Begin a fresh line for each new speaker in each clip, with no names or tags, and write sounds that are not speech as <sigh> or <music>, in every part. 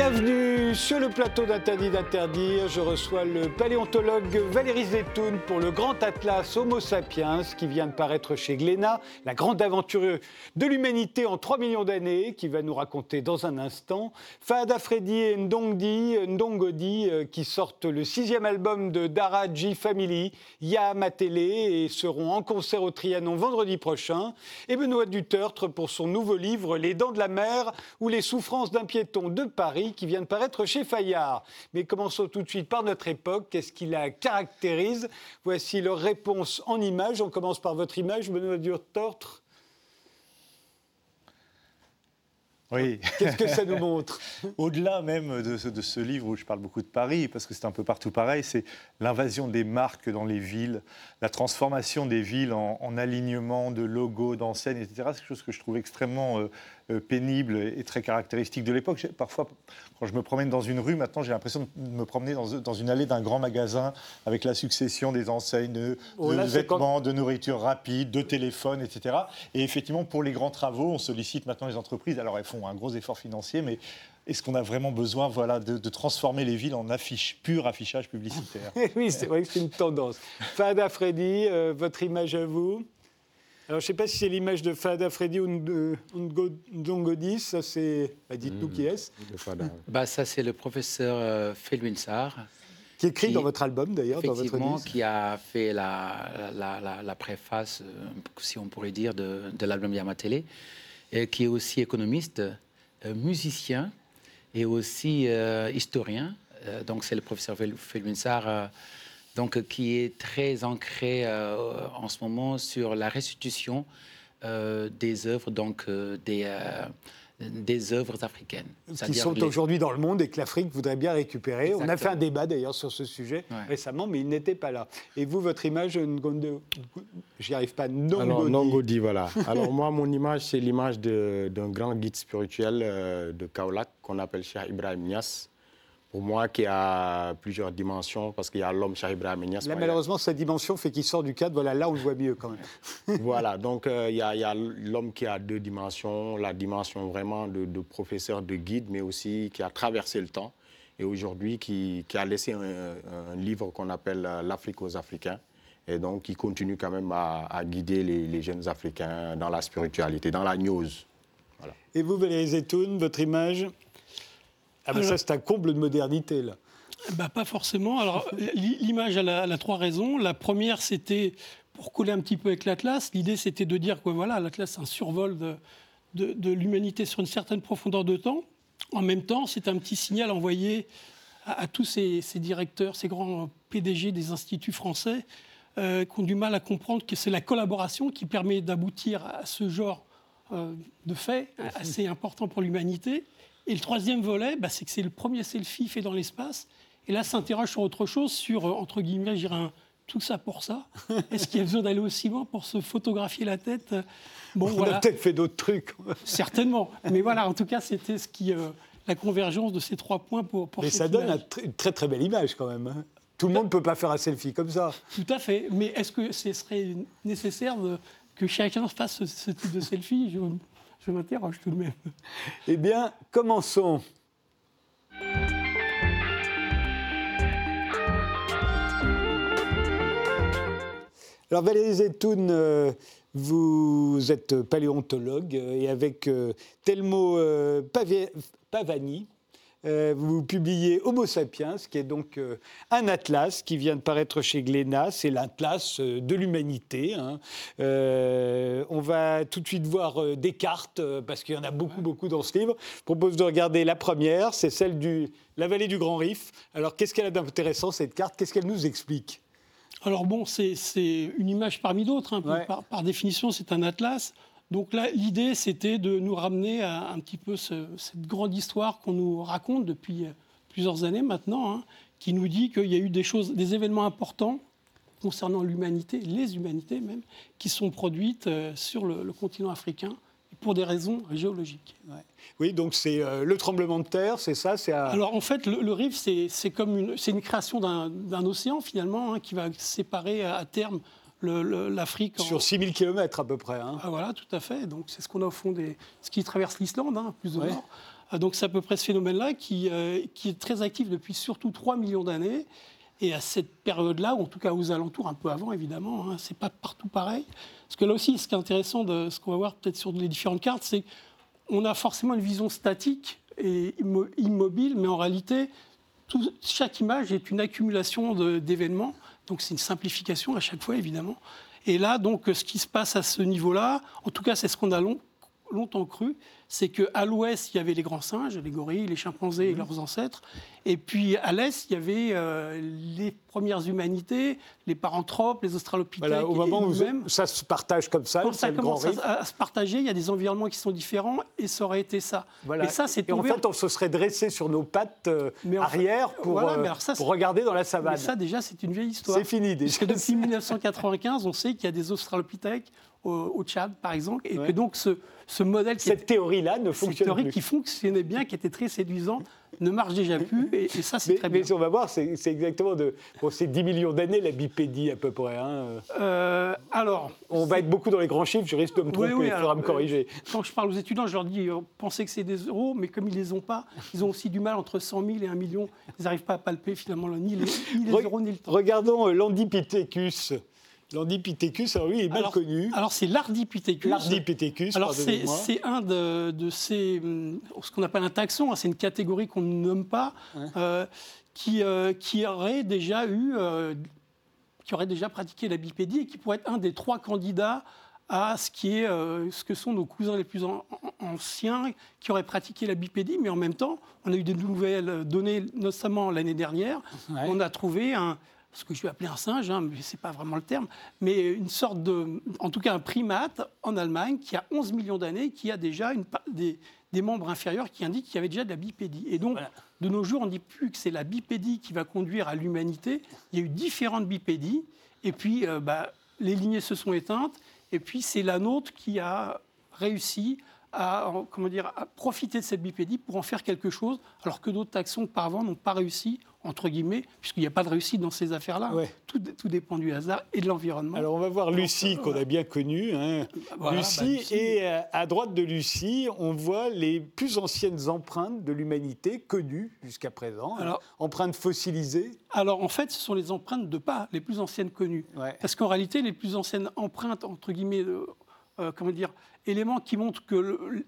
Bienvenue sur le plateau d'Interdit d'interdire. Je reçois le paléontologue Valérie Zetoun pour le grand atlas Homo sapiens qui vient de paraître chez Glénat, la grande aventure de l'humanité en 3 millions d'années, qui va nous raconter dans un instant. Fahad Afredi et Ndongdi, Ndongodi euh, qui sortent le sixième album de Daraji Family, Ya Matélé, et seront en concert au Trianon vendredi prochain. Et Benoît Dutertre pour son nouveau livre Les dents de la mer ou les souffrances d'un piéton de Paris qui vient de paraître chez Fayard. Mais commençons tout de suite par notre époque. Qu'est-ce qui la caractérise? Voici leur réponse en images. On commence par votre image, Benoît Durtortre.
Oui.
Qu'est-ce que ça nous montre? <laughs>
Au-delà même de ce, livre où je parle beaucoup de Paris, parce que c'est un peu partout pareil, c'est l'invasion des marques dans les villes, la transformation des villes en, alignement de logos, d'enseignes, etc. C'est quelque chose que je trouve extrêmement euh, pénible et très caractéristique de l'époque. Parfois, quand je me promène dans une rue, maintenant, j'ai l'impression de me promener dans, une allée d'un grand magasin avec la succession des enseignes de, oh, vêtements, de nourriture rapide, de téléphones, etc. Et effectivement, pour les grands travaux, on sollicite maintenant les entreprises. Alors, elles font un gros effort financier, mais est-ce qu'on a vraiment besoin voilà, de, transformer les villes en affiche, pur affichage publicitaire? <laughs>
Oui, c'est vrai que c'est une tendance. Fada Freddy, euh, votre image à vous? Alors, je ne sais pas si c'est l'image de Fada Freddy ou de Ndongodis. Ça, c'est. Bah, dites-nous qui est-ce
bah, Ça, c'est le professeur euh,
Qui écrit dans votre album, d'ailleurs, dans votre
livre. qui a fait la, la, la, préface, euh, si on pourrait dire, de, de l'album Yamatele, et qui est aussi économiste, euh, musicien et aussi euh, historien. donc, c'est le professeur Felwinsar donc, qui est très ancré euh, en ce moment sur la restitution euh, des œuvres, donc euh, des, des œuvres africaines.
Qui sont aujourd'hui dans le monde et que l'Afrique voudrait bien récupérer. On a fait un débat d'ailleurs sur ce sujet récemment, mais il n'était pas là. Et vous, votre image, j'y arrive pas, Nongodi.
Alors, Nongodi, voilà. Alors moi, mon image, c'est l'image d'un grand guide spirituel de Kaolack qu'on appelle Cheikh Ibrahim Nias pour moi, qui a plusieurs dimensions, parce qu'il y a l'homme Cheikh Ibrahim.
Là, malheureusement, cette dimension fait qu'il sort du cadre. Voilà, là, on le voit mieux quand même. <laughs>
voilà, donc euh, il y a, l'homme qui a deux dimensions, la dimension vraiment de, professeur, de guide, mais aussi qui a traversé le temps et aujourd'hui qui, a laissé un, livre qu'on appelle euh, L'Afrique aux Africains. Et donc, qui continue quand même à, guider les, jeunes Africains dans la spiritualité, dans la news.
Voilà. Et vous, Valérie Zetoun, votre image? Ah ben ça, c'est un comble de modernité, là.
Bah, pas forcément. Alors, <laughs> l'image, elle, a trois raisons. La première, c'était pour coller un petit peu avec l'Atlas. L'idée, c'était de dire que voilà, l'Atlas, c'est un survol de, de, l'humanité sur une certaine profondeur de temps. En même temps, c'est un petit signal envoyé à, tous ces, directeurs, ces grands PDG des instituts français euh, qui ont du mal à comprendre que c'est la collaboration qui permet d'aboutir à ce genre euh, de faits assez important pour l'humanité. Et le troisième volet, bah, c'est que c'est le premier selfie fait dans l'espace. Et là, s'interroge sur autre chose, sur, euh, entre guillemets, je un tout ça pour ça. <laughs> Est-ce qu'il y a besoin d'aller aussi loin pour se photographier la tête?
Bon, On a peut-être fait d'autres trucs. <laughs>
Certainement. Mais voilà, en tout cas, c'était ce qui, euh, la convergence de ces trois points pour, pour
Mais ça donne une très très belle image quand même. Hein. Tout le monde ne peut pas faire un selfie comme ça.
Tout à fait. Mais est-ce que ce serait nécessaire que chacun fasse ce, type de selfie? Je m'interroge tout de même.
Eh bien, commençons. Alors Valérie Zetoun, euh, vous êtes paléontologue et avec euh, Telmo euh, Pavani, euh, vous publiez Homo sapiens, qui est donc euh, un atlas qui vient de paraître chez Glénat. C'est l'atlas euh, de l'humanité. Hein. on va tout de suite voir des cartes, parce qu'il y en a beaucoup, beaucoup dans ce livre. Je propose de regarder la première, c'est celle de la vallée du Grand Rif. Alors, qu'est-ce qu'elle a d'intéressant, cette carte? Qu'est-ce qu'elle nous explique?
Alors bon, c'est une image parmi d'autres. Hein. par, définition, c'est un atlas. Donc là, l'idée, c'était de nous ramener à un petit peu cette grande histoire qu'on nous raconte depuis euh, plusieurs années maintenant, hein, qui nous dit qu'il y a eu des choses, des événements importants concernant l'humanité, les humanités même, qui sont produites euh, sur le, continent africain pour des raisons géologiques.
Oui, donc c'est euh, le tremblement de terre, c'est ça
Alors en fait, le, rift, c'est comme une, une création d'un océan finalement hein, qui va séparer à terme l'Afrique.
Sur 6000 km à peu près. Hein.
Ah, voilà, tout à fait. Donc c'est ce qu'on a au fond des. ce qui traverse l'Islande, hein, plus ou moins. Donc c'est à peu près ce phénomène-là qui, qui est très actif depuis surtout 3 millions d'années. Et à cette période-là, ou en tout cas aux alentours, un peu avant évidemment, hein, c'est pas partout pareil. Parce que là aussi, ce qui est intéressant de ce qu'on va voir peut-être sur les différentes cartes, c'est qu'on a forcément une vision statique et immobile, mais en réalité, chaque image est une accumulation d'événements. Donc c'est une simplification à chaque fois, évidemment. Et là, donc, ce qui se passe à ce niveau-là, en tout cas, c'est ce qu'on a longtemps cru, c'est qu'à l'ouest, il y avait les grands singes, les gorilles, les chimpanzés et mhm. leurs ancêtres. Et puis à l'est, il y avait euh, les premières humanités, les paranthropes, les australopithèques. Voilà,
au moment où ça se partage comme ça,
Quand ça commence à, se partager, il y a des environnements qui sont différents et ça aurait été ça.
Voilà. Et ça, c'est en fait, on se serait dressé sur nos pattes euh, arrière pour, euh, pour regarder dans la savane. Mais
ça, déjà, c'est une vieille histoire.
C'est fini déjà.
Parce que depuis 1995, on sait qu'il y a des australopithèques au, Tchad, par exemple, et que donc ce, ce modèle...
Cette théorie-là ne fonctionne
cette théorie qui fonctionnait bien, qui était très séduisant, ne marche déjà plus, et, ça, c'est très bien.
Mais on va voir, c'est exactement de... Bon, c'est 10 millions d'années, la bipédie, à peu près. Hein.
Euh, alors...
On va être beaucoup dans les grands chiffres, je risque de me tromper, il faudra me corriger.
Euh, quand je parle aux étudiants, je leur dis, euh, pensez que c'est des euros, mais comme ils ne les ont pas, ils ont aussi du mal entre 100 000 et 1 million. Ils n'arrivent pas à palper, finalement, ni les, ni les euros, ni le temps.
Regardons l'Andipithecus. L'Ardipithecus, alors lui, il est mal connu.
Alors c'est l'Ardipithecus.
L'Ardipithecus,
Alors c'est un de, ces, hum, ce qu'on appelle un taxon, hein, c'est une catégorie qu'on ne nomme pas, euh, qui, euh, qui aurait déjà eu, euh, qui aurait déjà pratiqué la bipédie et qui pourrait être un des trois candidats à ce qui est, ce que sont nos cousins les plus anciens qui auraient pratiqué la bipédie, mais en même temps, on a eu de nouvelles données, notamment l'année dernière. On a trouvé un, ce que je vais appeler un singe, hein, mais ce n'est pas vraiment le terme, mais une sorte de, en tout cas un primate en Allemagne qui a 11 millions d'années, qui a déjà une, des, des, membres inférieurs qui indiquent qu'il y avait déjà de la bipédie. Et donc, de nos jours, on ne dit plus que c'est la bipédie qui va conduire à l'humanité. Il y a eu différentes bipédies, et puis euh, bah, les lignées se sont éteintes, et puis c'est la nôtre qui a réussi à, comment dire, à profiter de cette bipédie pour en faire quelque chose, alors que d'autres taxons auparavant n'ont pas réussi, entre guillemets, puisqu'il n'y a pas de réussite dans ces affaires-là. Tout, tout, dépend du hasard et de l'environnement.
Alors on va voir Lucie, qu'on a bien connue. Hein. Lucie, bah, et euh, à droite de Lucie, on voit les plus anciennes empreintes de l'humanité connues jusqu'à présent, hein. alors, empreintes fossilisées.
Alors en fait, ce sont les empreintes de pas les plus anciennes connues. Parce qu'en réalité, les plus anciennes empreintes, entre guillemets, euh, comment dire, éléments qui montrent que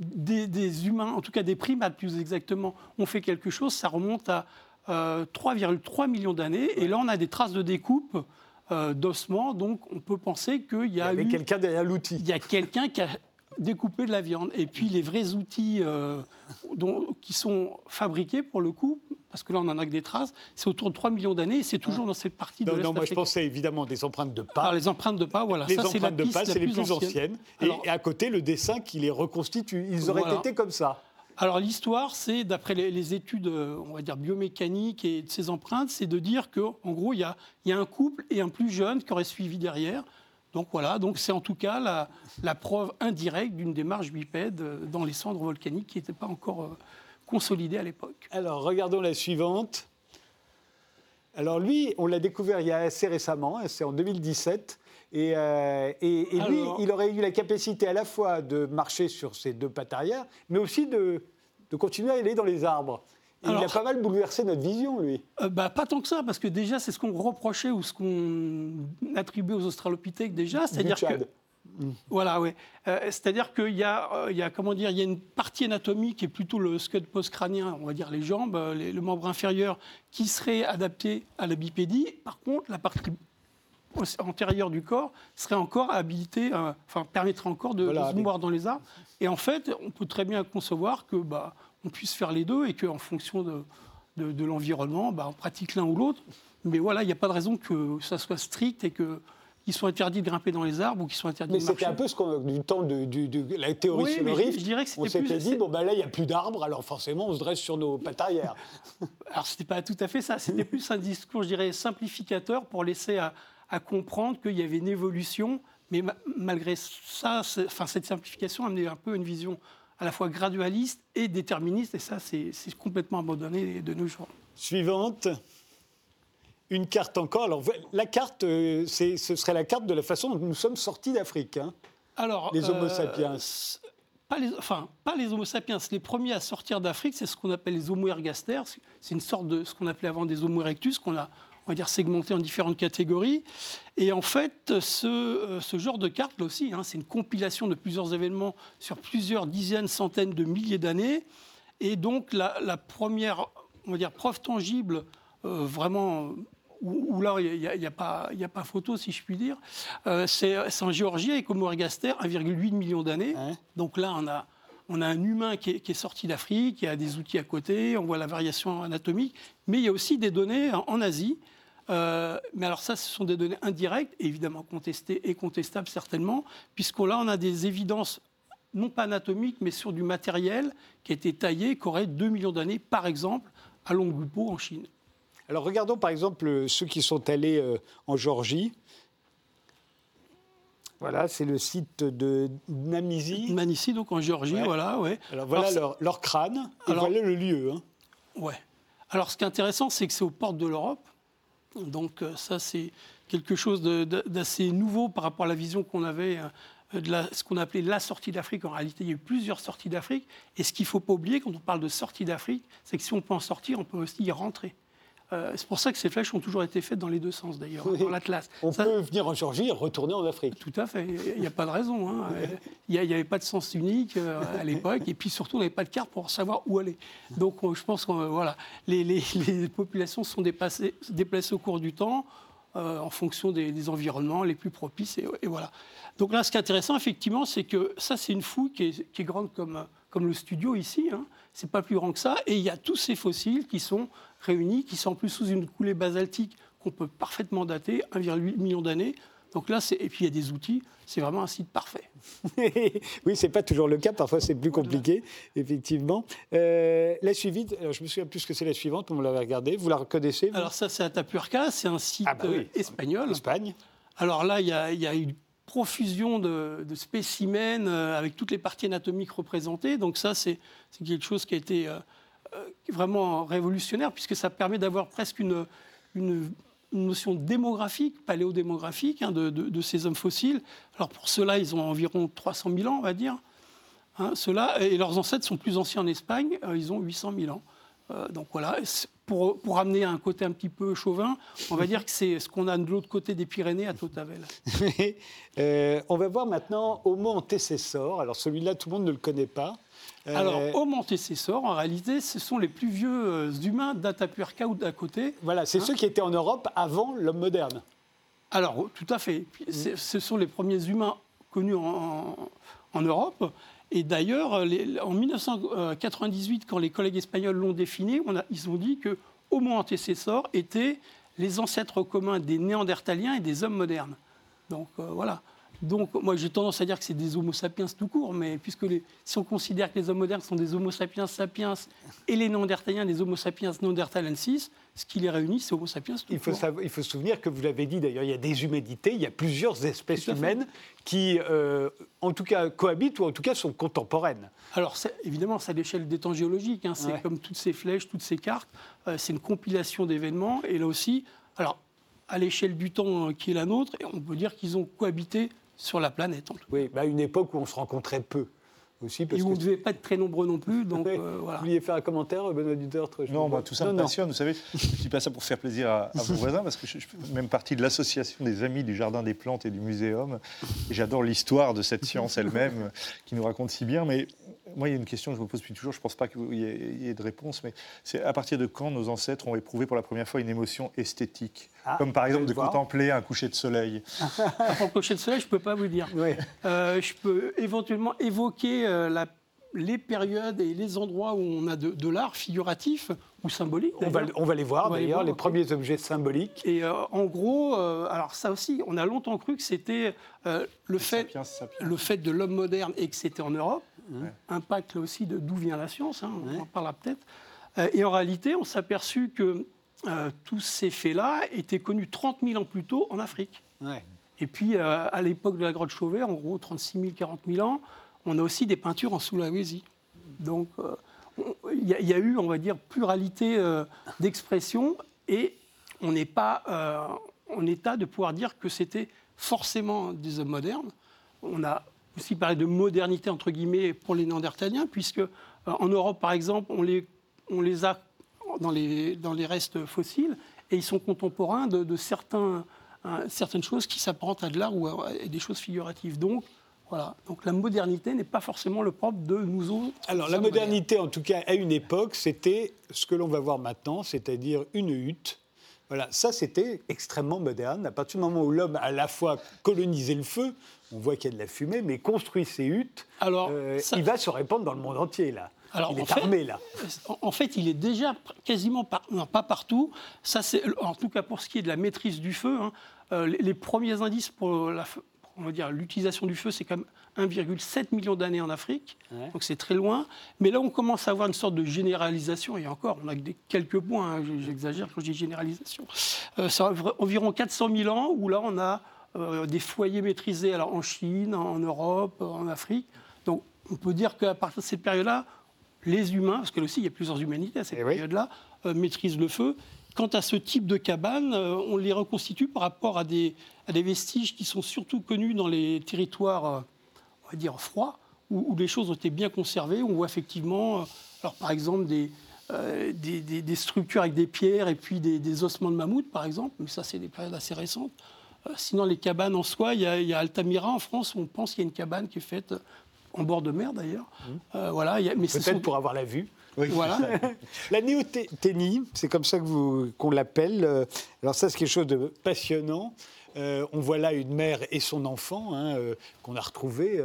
des, humains, en tout cas des primates plus exactement, ont fait quelque chose, ça remonte à 3,3 euh, millions d'années. Et là, on a des traces de découpe euh, d'ossements, donc on peut penser qu'il y a
eu... quelqu'un derrière l'outil.
Il y a quelqu'un qui a découpé de la viande. Et puis les vrais outils qui sont fabriqués, pour le coup, parce que là on en a que des traces, c'est autour de 3 millions d'années et c'est toujours dans cette partie de l'Est
Non, moi je pensais évidemment des empreintes de pas.
les empreintes de pas, voilà.
Les ça, empreintes de pas, c'est les plus anciennes. et, à côté, le dessin qui les reconstitue. Ils auraient été comme ça.
Alors l'histoire, c'est, d'après les, études, euh, on va dire biomécaniques et de ces empreintes, c'est de dire qu'en gros, il y a, un couple et un plus jeune qui aurait suivi derrière. Donc voilà, donc c'est en tout cas la, la preuve indirecte d'une démarche bipède euh, dans les cendres volcaniques qui n'étaient pas encore euh, consolidé à l'époque.
Alors, regardons la suivante. Alors lui, on l'a découvert il y a assez récemment, c'est en 2017. Et, euh, et, lui, il aurait eu la capacité à la fois de marcher sur ses deux pattes arrière, mais aussi de, de continuer à aller dans les arbres. il a pas mal bouleversé notre vision, lui.
Euh, bah, pas tant que ça, parce que déjà, c'est ce qu'on reprochait ou ce qu'on attribuait aux australopithèques déjà. C'est-à-dire que voilà, oui. Euh, c'est-à-dire qu'il y, euh, y, a, comment dire, il y a une partie anatomique qui est plutôt le squelette post-crânien, on va dire les jambes, euh, le membre inférieur, qui serait adapté à la bipédie. Par contre, la partie antérieure du corps serait encore habilitée, enfin permettrait encore de, se mouvoir dans les arbres. Et en fait, on peut très bien concevoir que bah, on puisse faire les deux et qu'en fonction de, de, l'environnement, bah, on pratique l'un ou l'autre. Mais voilà, il n'y a pas de raison que ça soit strict et que qui sont interdits de grimper dans les arbres ou qui sont interdits
Mais
de marcher.
Mais c'était un peu ce qu'on, du temps de, la théorie sur le rift. Je, dirais que on s'était dit, bon, ben là, il n'y a plus d'arbres, alors forcément, on se dresse sur nos pattes arrière. <laughs>
alors, ce n'était pas tout à fait ça. C'était plus un discours, je dirais, simplificateur pour laisser à, comprendre qu'il y avait une évolution. Mais malgré ça, enfin, cette simplification amenait un peu une vision à la fois gradualiste et déterministe. Et ça, c'est complètement abandonné de nos jours.
Suivante une carte encore. Alors, la carte, euh, ce serait la carte de la façon dont nous sommes sortis d'Afrique. Hein,
Alors,
les Homo euh, sapiens.
pas les, enfin, pas les Homo sapiens. Les premiers à sortir d'Afrique, c'est ce qu'on appelle les Homo ergaster. C'est une sorte de ce qu'on appelait avant des Homo erectus, qu'on a, on va dire, segmenté en différentes catégories. Et en fait, ce, euh, ce genre de carte, là aussi, hein, c'est une compilation de plusieurs événements sur plusieurs dizaines, centaines de milliers d'années. Et donc, la, la, première, on va dire, preuve tangible, euh, vraiment où, là, il n'y a, a, pas, a, pas photo, si je puis dire. Euh, c'est en Géorgie, avec Homo ergaster, 1,8 million d'années. Donc là, on a, on a un humain qui est, qui est sorti d'Afrique, qui a des outils à côté, on voit la variation anatomique, mais il y a aussi des données en, en Asie. Euh, mais alors ça, ce sont des données indirectes, évidemment contestées et contestables certainement, puisqu'on là, on a des évidences non pas anatomiques, mais sur du matériel qui a été taillé, qui aurait 2 millions d'années, par exemple, à Longlupo, en Chine.
Alors regardons par exemple ceux qui sont allés euh, en Géorgie. Voilà, c'est le site de Namizi.
Namizi, donc en Géorgie, ouais. voilà, ouais.
Alors voilà Alors, leur, leur, crâne, et alors, voilà le lieu. Hein.
Ouais. Alors ce qui est intéressant, c'est que c'est aux portes de l'Europe. Donc euh, ça, c'est quelque chose d'assez nouveau par rapport à la vision qu'on avait euh, de ce qu'on appelait la sortie d'Afrique. En réalité, il y a eu plusieurs sorties d'Afrique. Et ce qu'il ne faut pas oublier quand on parle de sortie d'Afrique, c'est que si on peut en sortir, on peut aussi y rentrer. Euh, c'est pour ça que ces flèches ont toujours été faites dans les deux sens, d'ailleurs, oui. dans l'Atlas.
On
ça,
peut venir en Géorgie et retourner en Afrique.
Tout à fait. Il n'y a pas de raison. Hein. Il n'y avait pas de sens unique euh, à l'époque. Et puis surtout, on n'avait pas de carte pour savoir où aller. Donc je pense que voilà, les, les, <laughs> les populations sont déplacées, déplacées, au cours du temps euh, en fonction des, des, environnements les plus propices. Et, et, voilà. Donc là, ce qui est intéressant, effectivement, c'est que ça, c'est une fouille qui est, qui est grande comme, comme, le studio ici. Hein. C'est pas plus grand que ça. Et il y a tous ces fossiles qui sont réunis, qui sont en plus sous une coulée basaltique qu'on peut parfaitement dater, 1,8 million d'années. Donc là, et puis il y a des outils, c'est vraiment un site parfait. <laughs>
oui, ce n'est pas toujours le cas, parfois c'est plus compliqué, effectivement. Euh, la suivante, alors je me souviens plus que c'est la suivante, on l'avait regardée, vous la reconnaissez vous?
Alors ça, c'est Atapurca, c'est un site ah bah oui. espagnol.
Espagne.
Alors là, il y a, il y a une profusion de, spécimens euh, avec toutes les parties anatomiques représentées. Donc ça, c'est quelque chose qui a été... Euh, vraiment révolutionnaire, puisque ça permet d'avoir presque une, notion démographique, paléodémographique, hein, de, ces hommes fossiles. Alors pour cela, ils ont environ 300 000 ans, on va dire. Hein, et leurs ancêtres sont plus anciens en Espagne, euh, ils ont 800 000 ans. Euh, donc voilà, pour, pour, amener un côté un petit peu chauvin, on va dire que c'est ce qu'on a de l'autre côté des Pyrénées à Totavel. <laughs>
euh, on va voir maintenant Homo antecessor. Alors celui-là, tout le monde ne le connaît pas.
Alors, Homo antecessor, en réalité, ce sont les plus vieux euh, humains d'Atapurca ou d'à côté.
Voilà, c'est hein ceux qui étaient en Europe avant l'homme moderne.
Alors, tout à fait. Mmh. Ce sont les premiers humains connus en, en Europe. Et d'ailleurs, en 1998, quand les collègues espagnols l'ont défini, ils ont dit que Homo antecessor était les ancêtres communs des Néandertaliens et des hommes modernes. Donc euh, voilà. Donc, moi, j'ai tendance à dire que c'est des Homo sapiens tout court, mais puisque les, si on considère que les hommes modernes sont des Homo sapiens sapiens et les Néandertaliens des Homo sapiens néandertalensis, ce qui les réunit, c'est Homo sapiens tout
il faut
court.
Savoir, il faut se souvenir que vous l'avez dit d'ailleurs, il y a des humanités, il y a plusieurs espèces humaines qui, euh, en tout cas, cohabitent ou en tout cas sont contemporaines.
Alors, évidemment, c'est à l'échelle des temps géologiques. Hein, c'est ouais. comme toutes ces flèches, toutes ces cartes. Euh, c'est une compilation d'événements. Et là aussi, alors, à l'échelle du temps qui est la nôtre, on peut dire qu'ils ont cohabité sur la planète. En tout.
Oui, bah, à une époque où on se rencontrait peu. Aussi parce
et où
que...
on ne devait pas être très nombreux non plus. Donc, <laughs> euh, voilà.
Vous vouliez faire un commentaire, Benoît Duterte
Non, moi, tout ça non, me passionne. Non. Vous savez, je ne dis pas ça pour faire plaisir à, à vos voisins, parce que je, je fais même partie de l'association des Amis du Jardin des Plantes et du Muséum. Et j'adore l'histoire de cette science elle-même, qui nous raconte si bien. Mais moi, il y a une question que je me pose depuis toujours. Je ne pense pas qu'il y, y, ait de réponse. Mais c'est à partir de quand nos ancêtres ont éprouvé pour la première fois une émotion esthétique ah, Comme par exemple de voir. contempler un coucher de soleil. <laughs>
un coucher de soleil, je ne peux pas vous dire. Oui. Euh, je peux éventuellement évoquer euh, la les périodes et les endroits où on a de, de l'art figuratif ou symbolique.
On va, on va, les voir d'ailleurs, les, les premiers objets symboliques.
Et euh, en gros, euh, alors ça aussi, on a longtemps cru que c'était euh, le, fait, sapiens, sapiens. le fait de l'homme moderne et que c'était en Europe. Ouais. Impact là aussi de d'où vient la science, hein, on ouais. en parlera peut-être. et en réalité, on s'est aperçu que tous ces faits-là étaient connus 30 000 ans plus tôt en Afrique.
Ouais.
Et puis, à l'époque de la grotte Chauvet, en gros 36 000, 40 000 ans, on a aussi des peintures en Sulawesi. Donc, il euh, y, y, a eu, on va dire, pluralité euh, d'expression et on n'est pas euh, en état de pouvoir dire que c'était forcément des hommes modernes. On a aussi parler de modernité, entre guillemets, pour les Néandertaliens, puisque en Europe, par exemple, on les, on les a dans les, dans les restes fossiles, et ils sont contemporains de, certains, certaines choses qui s'apparentent à de l'art ou à, des choses figuratives. Donc, voilà. Donc la modernité n'est pas forcément le propre de nous autres.
Alors la modernité, en tout cas à une époque, c'était ce que l'on va voir maintenant, c'est-à-dire une hutte. Voilà, ça c'était extrêmement moderne. À partir du moment où l'homme a à la fois colonisé le feu, on voit qu'il y a de la fumée, mais construit ses huttes, Alors, euh, il va se répandre dans le monde entier là. Alors, il est armé là.
En fait, il est déjà quasiment pas partout. Ça, c'est en tout cas pour ce qui est de la maîtrise du feu. Hein, euh, les, premiers indices pour la, on va dire, l'utilisation du feu, c'est comme 1,7 million d'années en Afrique, donc c'est très loin. Mais là, on commence à avoir une sorte de généralisation, et encore, on a des, quelques points, hein, j'exagère quand je dis généralisation. Euh, c'est environ 400 000 ans où là, on a euh, des foyers maîtrisés alors, en Chine, en Europe, en Afrique. Donc, on peut dire qu'à partir de cette période-là, les humains, parce que là aussi, il y a plusieurs humanités à cette eh période-là, euh, maîtrisent le feu. Quant à ce type de cabane, on les reconstitue par rapport à des, à des vestiges qui sont surtout connus dans les territoires, euh, on va dire, froids, où, les choses ont été bien conservées. On voit effectivement, euh, alors par exemple, euh, des, des, structures avec des pierres et puis des, ossements de mammouth, par exemple, mais ça, c'est des périodes assez récentes. sinon, les cabanes en soi, il y, a, Altamira en France, on pense qu'il y a une cabane qui est faite en bord de mer d'ailleurs.
Mmh. voilà, Peut-être pour avoir la vue. Voilà. <laughs> la néothénie, c'est comme ça qu'on l'appelle. Alors ça, c'est quelque chose de passionnant. Euh, on voit là une mère et son enfant hein, euh, qu'on a retrouvé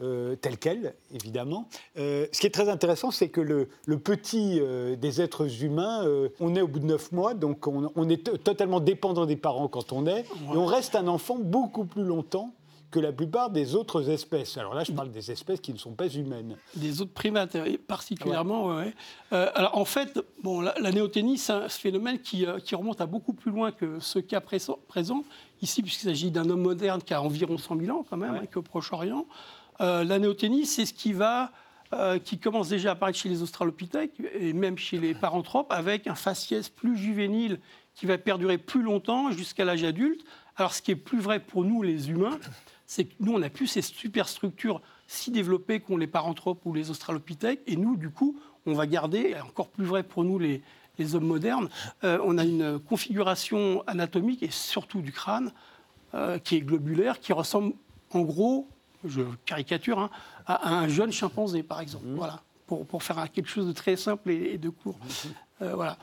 euh, tel quel, évidemment. ce qui est très intéressant, c'est que le, petit des êtres humains, on est au bout de neuf mois, donc on, est totalement dépendant des parents quand on est, et on reste un enfant beaucoup plus longtemps que la plupart des autres espèces. Alors là, je parle des espèces qui ne sont pas humaines.
Des autres primates, particulièrement. Ouais. alors en fait, bon, la, néoténie, c'est un phénomène qui, remonte à beaucoup plus loin que ce cas présent ici, puisqu'il s'agit d'un homme moderne qui a environ 100 000 ans quand même, avec au Proche-Orient. Euh, la néoténie, c'est ce qui va, euh, qui commence déjà à apparaître chez les australopithèques et même chez les paranthropes, avec un faciès plus juvénile qui va perdurer plus longtemps jusqu'à l'âge adulte. Alors, ce qui est plus vrai pour nous, les humains, c'est que nous, on n'a plus ces superstructures si développées qu'ont les paranthropes ou les australopithèques, et nous, du coup, on va garder, encore plus vrai pour nous, les, les hommes modernes, euh, on a une configuration anatomique et surtout du crâne euh, qui est globulaire, qui ressemble en gros, je caricature, hein, à, un jeune chimpanzé par exemple. Mmh. Voilà, pour, pour, faire quelque chose de très simple et, de court. Mmh. Euh, voilà.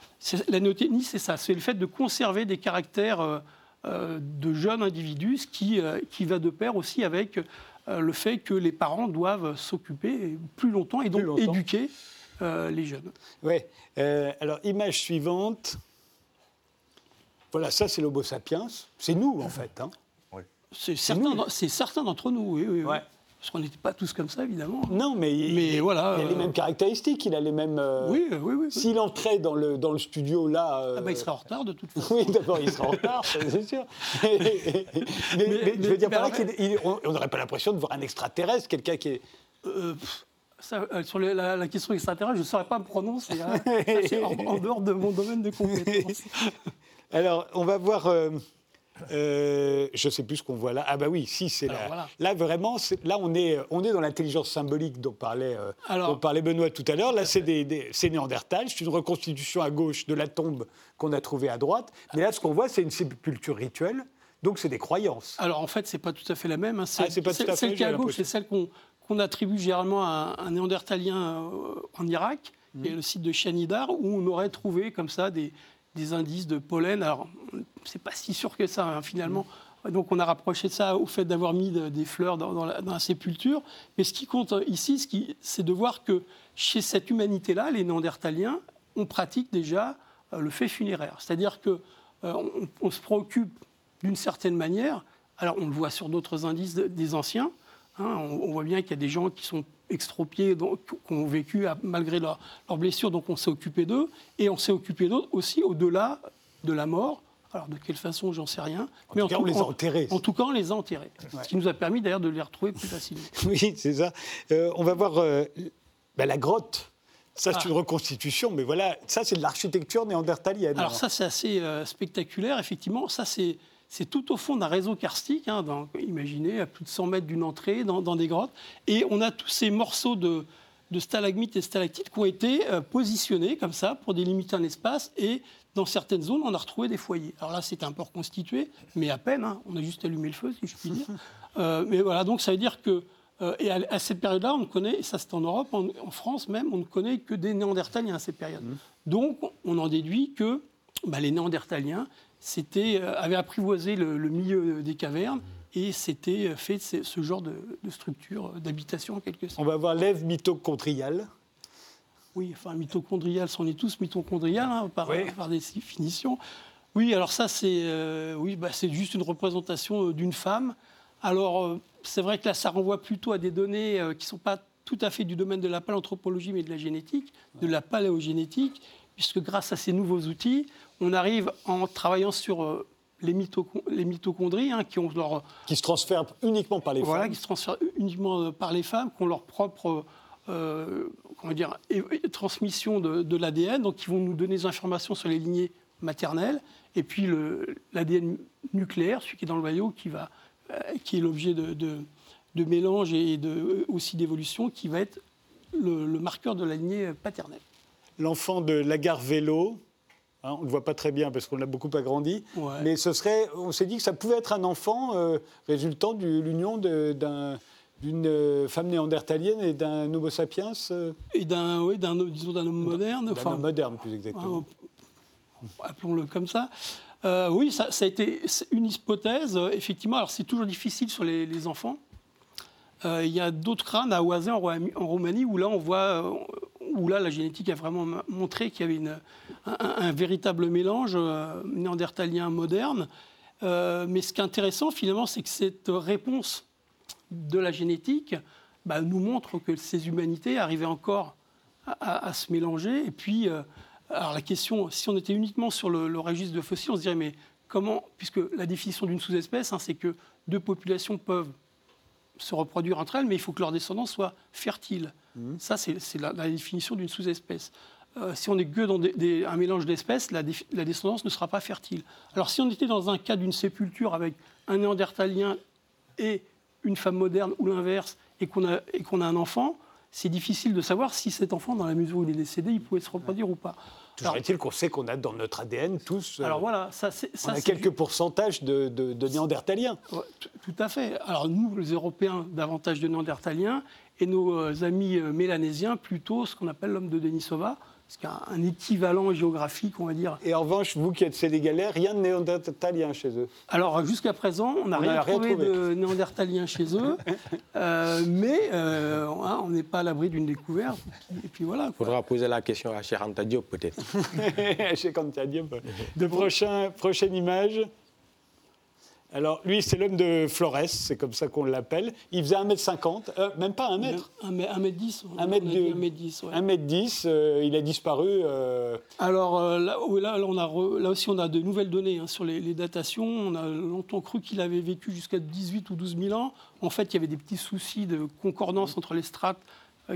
La néotechnie, c'est ça, c'est le fait de conserver des caractères de jeunes individus, ce qui, qui va de pair aussi avec le fait que les parents doivent s'occuper plus longtemps et donc éduquer euh, les jeunes.
Oui. Euh, alors, image suivante. Voilà, ça, c'est l'Homo sapiens. C'est nous, en fait. Hein.
Oui. C'est certains, d'entre nous, oui. oui, Parce qu'on n'était pas tous comme ça, évidemment.
Non, mais, il, voilà, il a les euh, mêmes caractéristiques, il a les mêmes...
oui, oui, oui.
S'il entrait dans le, dans le studio, là...
Ah bah, il serait en retard, de toute <laughs> façon.
oui, d'abord, il serait en retard, c'est sûr. <laughs> mais, je veux dire par là qu'on n'aurait pas l'impression de voir un extraterrestre, quelqu'un qui est...
Euh, sur la, question extraterrestre, je ne saurais pas me prononcer. Hein. <laughs> c'est en, dehors de mon domaine de compétences.
Alors, on va voir. Euh, euh, je ne sais plus ce qu'on voit là. Ah bah oui, si c'est là. Là vraiment, là on est, on est dans l'intelligence symbolique dont parlait, dont parlait Benoît tout à l'heure. Là, c'est des, des Néandertal. C'est une reconstitution à gauche de la tombe qu'on a trouvée à droite. Mais là, ce qu'on voit, c'est une sépulture rituelle. Donc, c'est des croyances.
Alors, en fait, c'est pas tout à fait la même. Hein. Ah, celle qui est à gauche, c'est celle qu'on qu'on attribue généralement à un néandertalien euh, en Irak, qui est le site de Shanidar, où on aurait trouvé comme ça des, indices de pollen. Alors, c'est pas si sûr que ça, hein, finalement. Donc, on a rapproché ça au fait d'avoir mis des fleurs dans, la, sépulture. Mais ce qui compte ici, c'est de voir que chez cette humanité-là, les néandertaliens, on pratique déjà euh, le fait funéraire. C'est-à-dire qu'on euh, on se préoccupe d'une certaine manière. Alors, on le voit sur d'autres indices des anciens Hein, on, voit bien qu'il y a des gens qui sont extropiés, qui ont vécu malgré leurs blessures, donc on s'est occupé d'eux. Et on s'est occupé d'eux aussi au-delà de la mort. Alors de quelle façon, j'en sais rien.
En mais tout en cas, on les a enterrés.
En, tout cas, on les a enterrés. Ce qui nous a permis d'ailleurs de les retrouver plus facilement. <laughs>
oui, c'est ça. Euh, on va voir euh, ben, la grotte. Ça, c'est ah. une reconstitution, mais voilà, ça, c'est de l'architecture néandertalienne.
Alors, ça, c'est assez euh, spectaculaire, effectivement. Ça, c'est c'est tout au fond d'un réseau karstique, hein, imaginez, à plus de 100 mètres d'une entrée, dans, des grottes. Et on a tous ces morceaux de, stalagmites et stalactites qui ont été euh, positionnés comme ça pour délimiter un espace. Et dans certaines zones, on a retrouvé des foyers. Alors là, c'est un peu reconstitué, mais à peine. Hein. on a juste allumé le feu, si je puis dire. <laughs> Euh, mais voilà, donc ça veut dire que. Euh, et à, cette période-là, on ne connaît, et ça c'est en Europe, en, France même, on ne connaît que des Néandertaliens à cette période. Mmh. Donc on en déduit que bah, les Néandertaliens euh, avaient apprivoisé le, milieu des cavernes et s'étaient fait ce, genre de, structure d'habitation en quelque sorte.
On va voir l'Ève mitochondriale.
Oui, enfin, mitochondrial, on est tous mitochondrial hein, par, par, définition. Oui, alors ça, c'est euh, oui, bah, juste une représentation euh, d'une femme. Alors, c'est vrai que là, ça renvoie plutôt à des données qui ne sont pas tout à fait du domaine de la paléanthropologie, mais de la génétique, de la paléogénétique, puisque grâce à ces nouveaux outils, on arrive en travaillant sur euh, les, mitochondries, hein, qui ont leur...
Qui se transfèrent uniquement par les
femmes. Qui se transfèrent uniquement euh, par les femmes, qui ont leur propre... Euh, comment dire, transmission de, l'ADN, donc qui vont nous donner des informations sur les lignées maternelles, et puis l'ADN nucléaire, celui qui est dans le noyau, qui, va, qui est l'objet de, de, mélange et de, aussi d'évolution, qui va être le, le, marqueur de la lignée paternelle.
L'enfant de la gare vélo, Hein, on ne le voit pas très bien parce qu'on l'a beaucoup agrandi. Mais ce serait, on s'est dit que ça pouvait être un enfant euh, résultant de l'union d'une euh, femme néandertalienne et d'un Homo sapiens. Euh.
Et d'un, oui, d'un, disons d'un homme moderne.
D'un homme moderne, plus exactement.
appelons-le comme ça. oui, ça, a été une hypothèse, effectivement. Alors, c'est toujours difficile sur les, enfants. Il y a d'autres crânes à Oisem, en Roumanie, où là, on voit, où là, la génétique a vraiment montré qu'il y avait un, véritable mélange euh, néandertalien moderne. Euh, mais ce qui est intéressant, finalement, c'est que cette réponse de la génétique bah, nous montre que ces humanités arrivaient encore à, se mélanger. Et puis, euh, alors la question, si on était uniquement sur le, registre de fossiles, on se dirait, mais comment, puisque la définition d'une sous-espèce, hein, c'est que deux populations peuvent se reproduire entre elles, mais il faut que leur descendance soit fertile. Mmh. Ça, c'est la, définition d'une sous-espèce. Euh, si on est que dans un mélange d'espèces, la, descendance ne sera pas fertile. Alors si on était dans un cas d'une sépulture avec un néandertalien et une femme moderne ou l'inverse, et qu'on a, a, un enfant, c'est difficile de savoir si cet enfant, dans la mesure où il est décédé, il pouvait se reproduire ou pas.
Toujours est-il qu'on sait qu'on a dans notre ADN tous.
Euh, alors voilà, ça,
on a quelques pourcentages de, néandertaliens.
tout à fait. Alors nous, les Européens, davantage de néandertaliens, et nos euh, amis mélanésiens, plutôt ce qu'on appelle l'homme de Denisova, a un équivalent géographique, on va dire.
Et en revanche, vous qui êtes sénégalais, rien de néandertalien chez eux
Alors, jusqu'à présent, on n'a rien, trouvé, de néandertalien chez eux, <laughs> euh, mais euh, hein, on n'est pas à l'abri d'une découverte. Et puis voilà.
Il faudra poser la question à Cheranta Diop, peut-être. <laughs>
Cheranta Diop. De prochain, prochaine image. Alors, lui, c'est l'homme de Flores, c'est comme ça qu'on l'appelle. Il faisait 1m50, euh, même pas 1m.
1m10.
1m10, 1m10 il a disparu. Euh.
Alors, euh, là, là, on a là aussi, on a de nouvelles données hein, sur les, datations. On a longtemps cru qu'il avait vécu jusqu'à 18 ou 12 000 ans. En fait, il y avait des petits soucis de concordance entre les strates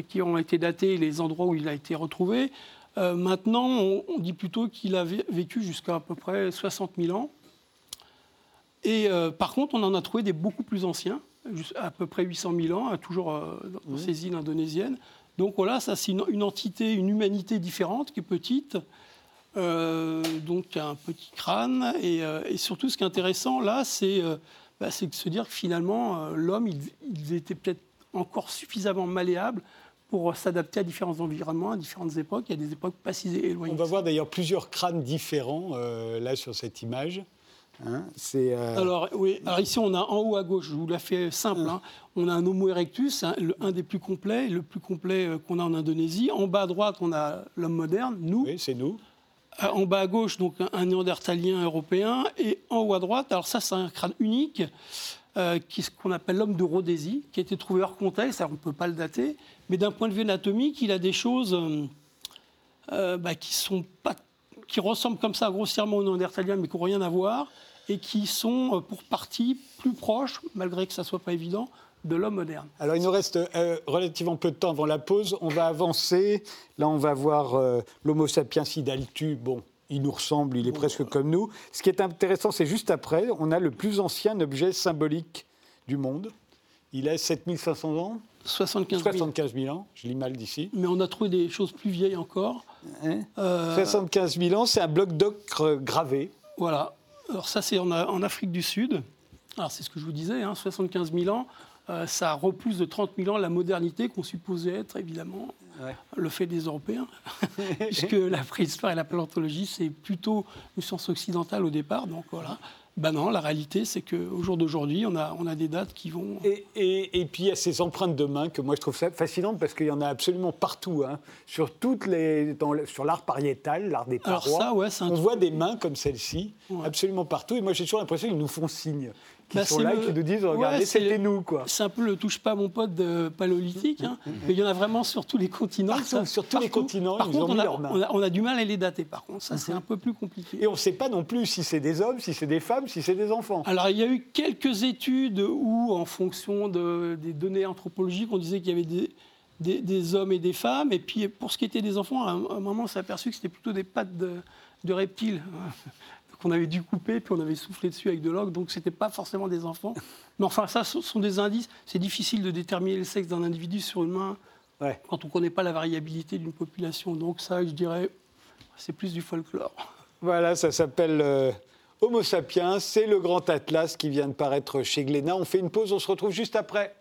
qui ont été datées et les endroits où il a été retrouvé. maintenant, on, on, dit plutôt qu'il a vécu jusqu'à à peu près 60 000 ans. Et euh, par contre, on en a trouvé des beaucoup plus anciens, à peu près 800 000 ans, toujours euh, dans ces îles indonésiennes. Donc voilà, ça c'est une, entité, une humanité différente qui est petite, euh, donc qui a un petit crâne. Et, surtout, ce qui est intéressant là, c'est bah, de se dire que finalement, l'homme, il, était peut-être encore suffisamment malléable pour s'adapter à différents environnements, à différentes époques. Il y a des époques pas si éloignées.
On va voir d'ailleurs plusieurs crânes différents là sur cette image.
Hein, euh, alors, oui, alors ici, on a en haut à gauche, je vous la fais simple, hein, on a un Homo erectus, un des plus complets, le plus complet euh, qu'on a en Indonésie. En bas à droite, on a l'homme moderne, nous.
Oui, c'est nous.
Euh, en bas à gauche, donc un néandertalien européen. Et en haut à droite, alors ça, c'est un crâne unique, qui, ce qu'on appelle l'homme de Rhodésie, qui a été trouvé hors contexte, alors on ne peut pas le dater, mais d'un point de vue anatomique, il a des choses bah, qui sont pas qui ressemblent comme ça grossièrement aux néandertaliens, mais qui n'ont rien à voir et qui sont euh, pour partie plus proches, malgré que ça ne soit pas évident, de l'homme moderne.
Alors il nous reste euh, relativement peu de temps avant la pause. On va avancer. Là, on va voir euh, l'Homo sapiens idaltu. Bon, il nous ressemble, il est presque comme nous. Ce qui est intéressant, c'est juste après, on a le plus ancien objet symbolique du monde. Il a 7500 ans
75 000.
75 000 ans, je lis mal d'ici.
Mais on a trouvé des choses plus vieilles encore.
Hein?
Euh,
75 000 ans, c'est un bloc d'ocre gravé.
Voilà. Alors ça, c'est en, en Afrique du Sud. Alors c'est ce que je vous disais, hein, 75 000 ans. euh, ça repousse de 30 000 ans la modernité qu'on supposait être, évidemment,
Ouais.
le fait des Européens. <laughs> Puisque la préhistoire et la paléontologie, c'est plutôt une science occidentale au départ. Donc voilà. Ben non, la réalité, c'est qu'au jour d'aujourd'hui, on a, on a des dates qui vont...
Et, et- et puis il y a ces empreintes de main que moi je trouve ça fascinante parce qu'il y en a absolument partout, hein, sur toutes les, dans le- sur l'art pariétal, l'art des
Alors
parois.
ça, ouais, c'est un
on
truc-
voit des mains comme celle-ci,
Ouais.
absolument partout. Et moi j'ai toujours l'impression qu'ils nous font signe, qu'ils
Bah,
sont
c'est
là
le-
et qu'ils nous disent
Ouais,
regardez,
c'est-
c'était nous quoi.
C'est un peu le touche pas mon pote de paléolithique, hein. mais il y en a vraiment sur tous les continents.
Partout,
ça-
sur tous les continents,
Par
ils
contre,
ont
on
mis
a,
leurs mains.
on a- on a du mal à les dater, par contre. Ça, c'est un peu plus compliqué.
Et on ne sait pas non plus si c'est des hommes, si c'est des femmes, si c'est des enfants.
Alors, il y a eu quelques études où, en fonction de- des données anthropologiques, on disait qu'il y avait des, des- des hommes et des femmes. Et puis, pour ce qui était des enfants, à un, à un moment, on s'est aperçu que c'était plutôt des pattes de, de reptiles. Qu'on avait dû couper, puis on avait soufflé dessus avec de l'encre, donc ce n'était pas forcément des enfants. Mais enfin, ça, ce sont des indices. C'est difficile de déterminer le sexe d'un individu sur une main
Ouais.
quand on ne connaît pas la variabilité d'une population. Donc ça, je dirais, c'est plus du folklore.
Voilà, ça s'appelle euh, Homo sapiens. C'est le grand atlas qui vient de paraître chez Glénat. On fait une pause, on se retrouve juste après.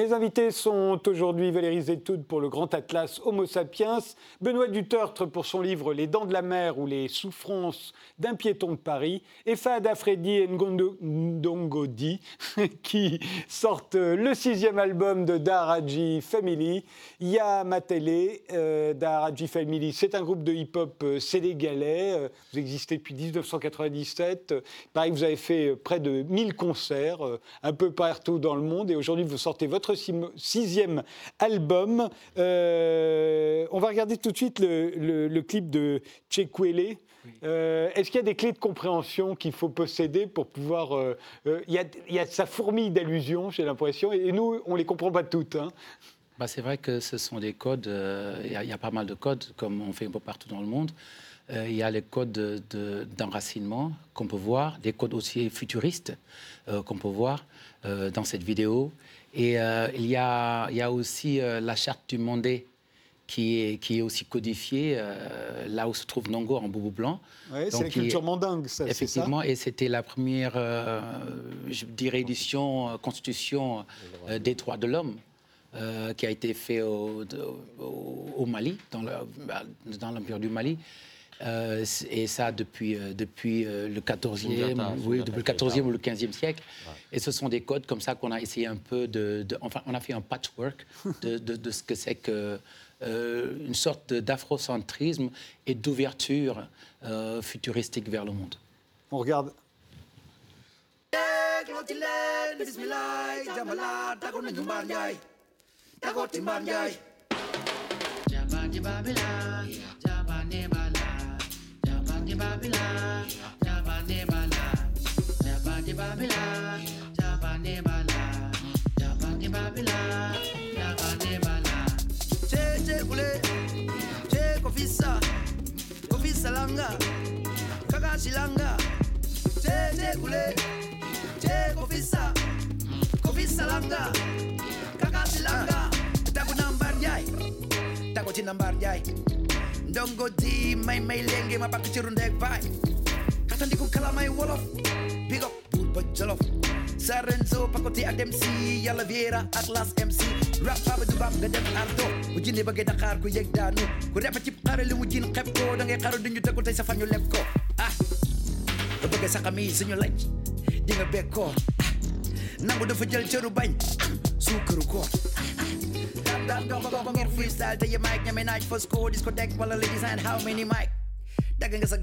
Mes invités sont aujourd'hui Valérie Zetoud pour le Grand Atlas Homo sapiens, Benoît Dutertre pour son livre Les Dents de la mer ou les souffrances d'un piéton de Paris, et Fahad Afredi et Ngondo <laughs> qui sortent le sixième album de Daharaji Family. Ya Matele, euh, Daharaji Family, c'est un groupe de hip-hop euh, sénégalais. Euh, Vous existez depuis 1997. Euh, Pareil, vous avez fait près de 1000 concerts un peu partout dans le monde et aujourd'hui vous sortez votre sixième album. Euh, on va regarder tout de suite le, le- le clip de Chekwele. Euh, Est-ce qu'il y a des clés de compréhension qu'il faut posséder pour pouvoir... euh, euh, Il y, a, il y a sa fourmille d'allusions, j'ai l'impression, et, nous, on ne les comprend pas toutes. hein.
Bah, c'est vrai que ce sont des codes, il y a- il y, a pas mal de codes, comme on fait un peu partout dans le monde. Il y a les codes de- de- d'enracinement qu'on peut voir, des codes aussi futuristes euh, qu'on peut voir euh, dans cette vidéo. Et euh, il, y a, il y a aussi euh, la charte du Mondé qui est, qui est aussi codifiée euh, là où se trouve Nongo en boubou blanc.
Ouais, c'est la culture mandingue, ça, c'est ça
Effectivement, et c'était la première, je dirais, édition, constitution des droits de l'homme. qui a été fait au, de- au- au Mali, dans bah, dans l'empire du Mali. Euh, et ça depuis, euh, depuis euh, le 14e,
Sundiata,
oui,
Sundiata
depuis le 14e ou le 15e siècle. Et ce sont des codes comme ça qu'on a essayé un peu de, de- Enfin, on a fait un patchwork <laughs> de, de- de ce que c'est que euh, une sorte d'afrocentrisme et d'ouverture euh, futuristique vers le monde.
On regarde.
Babylon, never, never lie. Never the Babylon, never,
Che, che, kule, che, kofisa, kofisa langa, kakashi langa. Che, che, kule, che, kofisa, kofisa langa, kakashi langa. Tako nambar jai, tako. don't go deep my my lenge my back to the vibe kasa ndiku kala my wolof big up pull but jolof. Sarenzo pakoti adem si atlas mc rap baba du bam ardo. Bu jinne bage da xaar ku yeg daanu ku repa ci xare limu jin xep ko. Da ngay xaru ah. Da bage sa xami suñu lacc di nga bekko ah. nangu dafa jël cëru bañ ah. Freestyle mic discothèque ladies and how many mic? Sa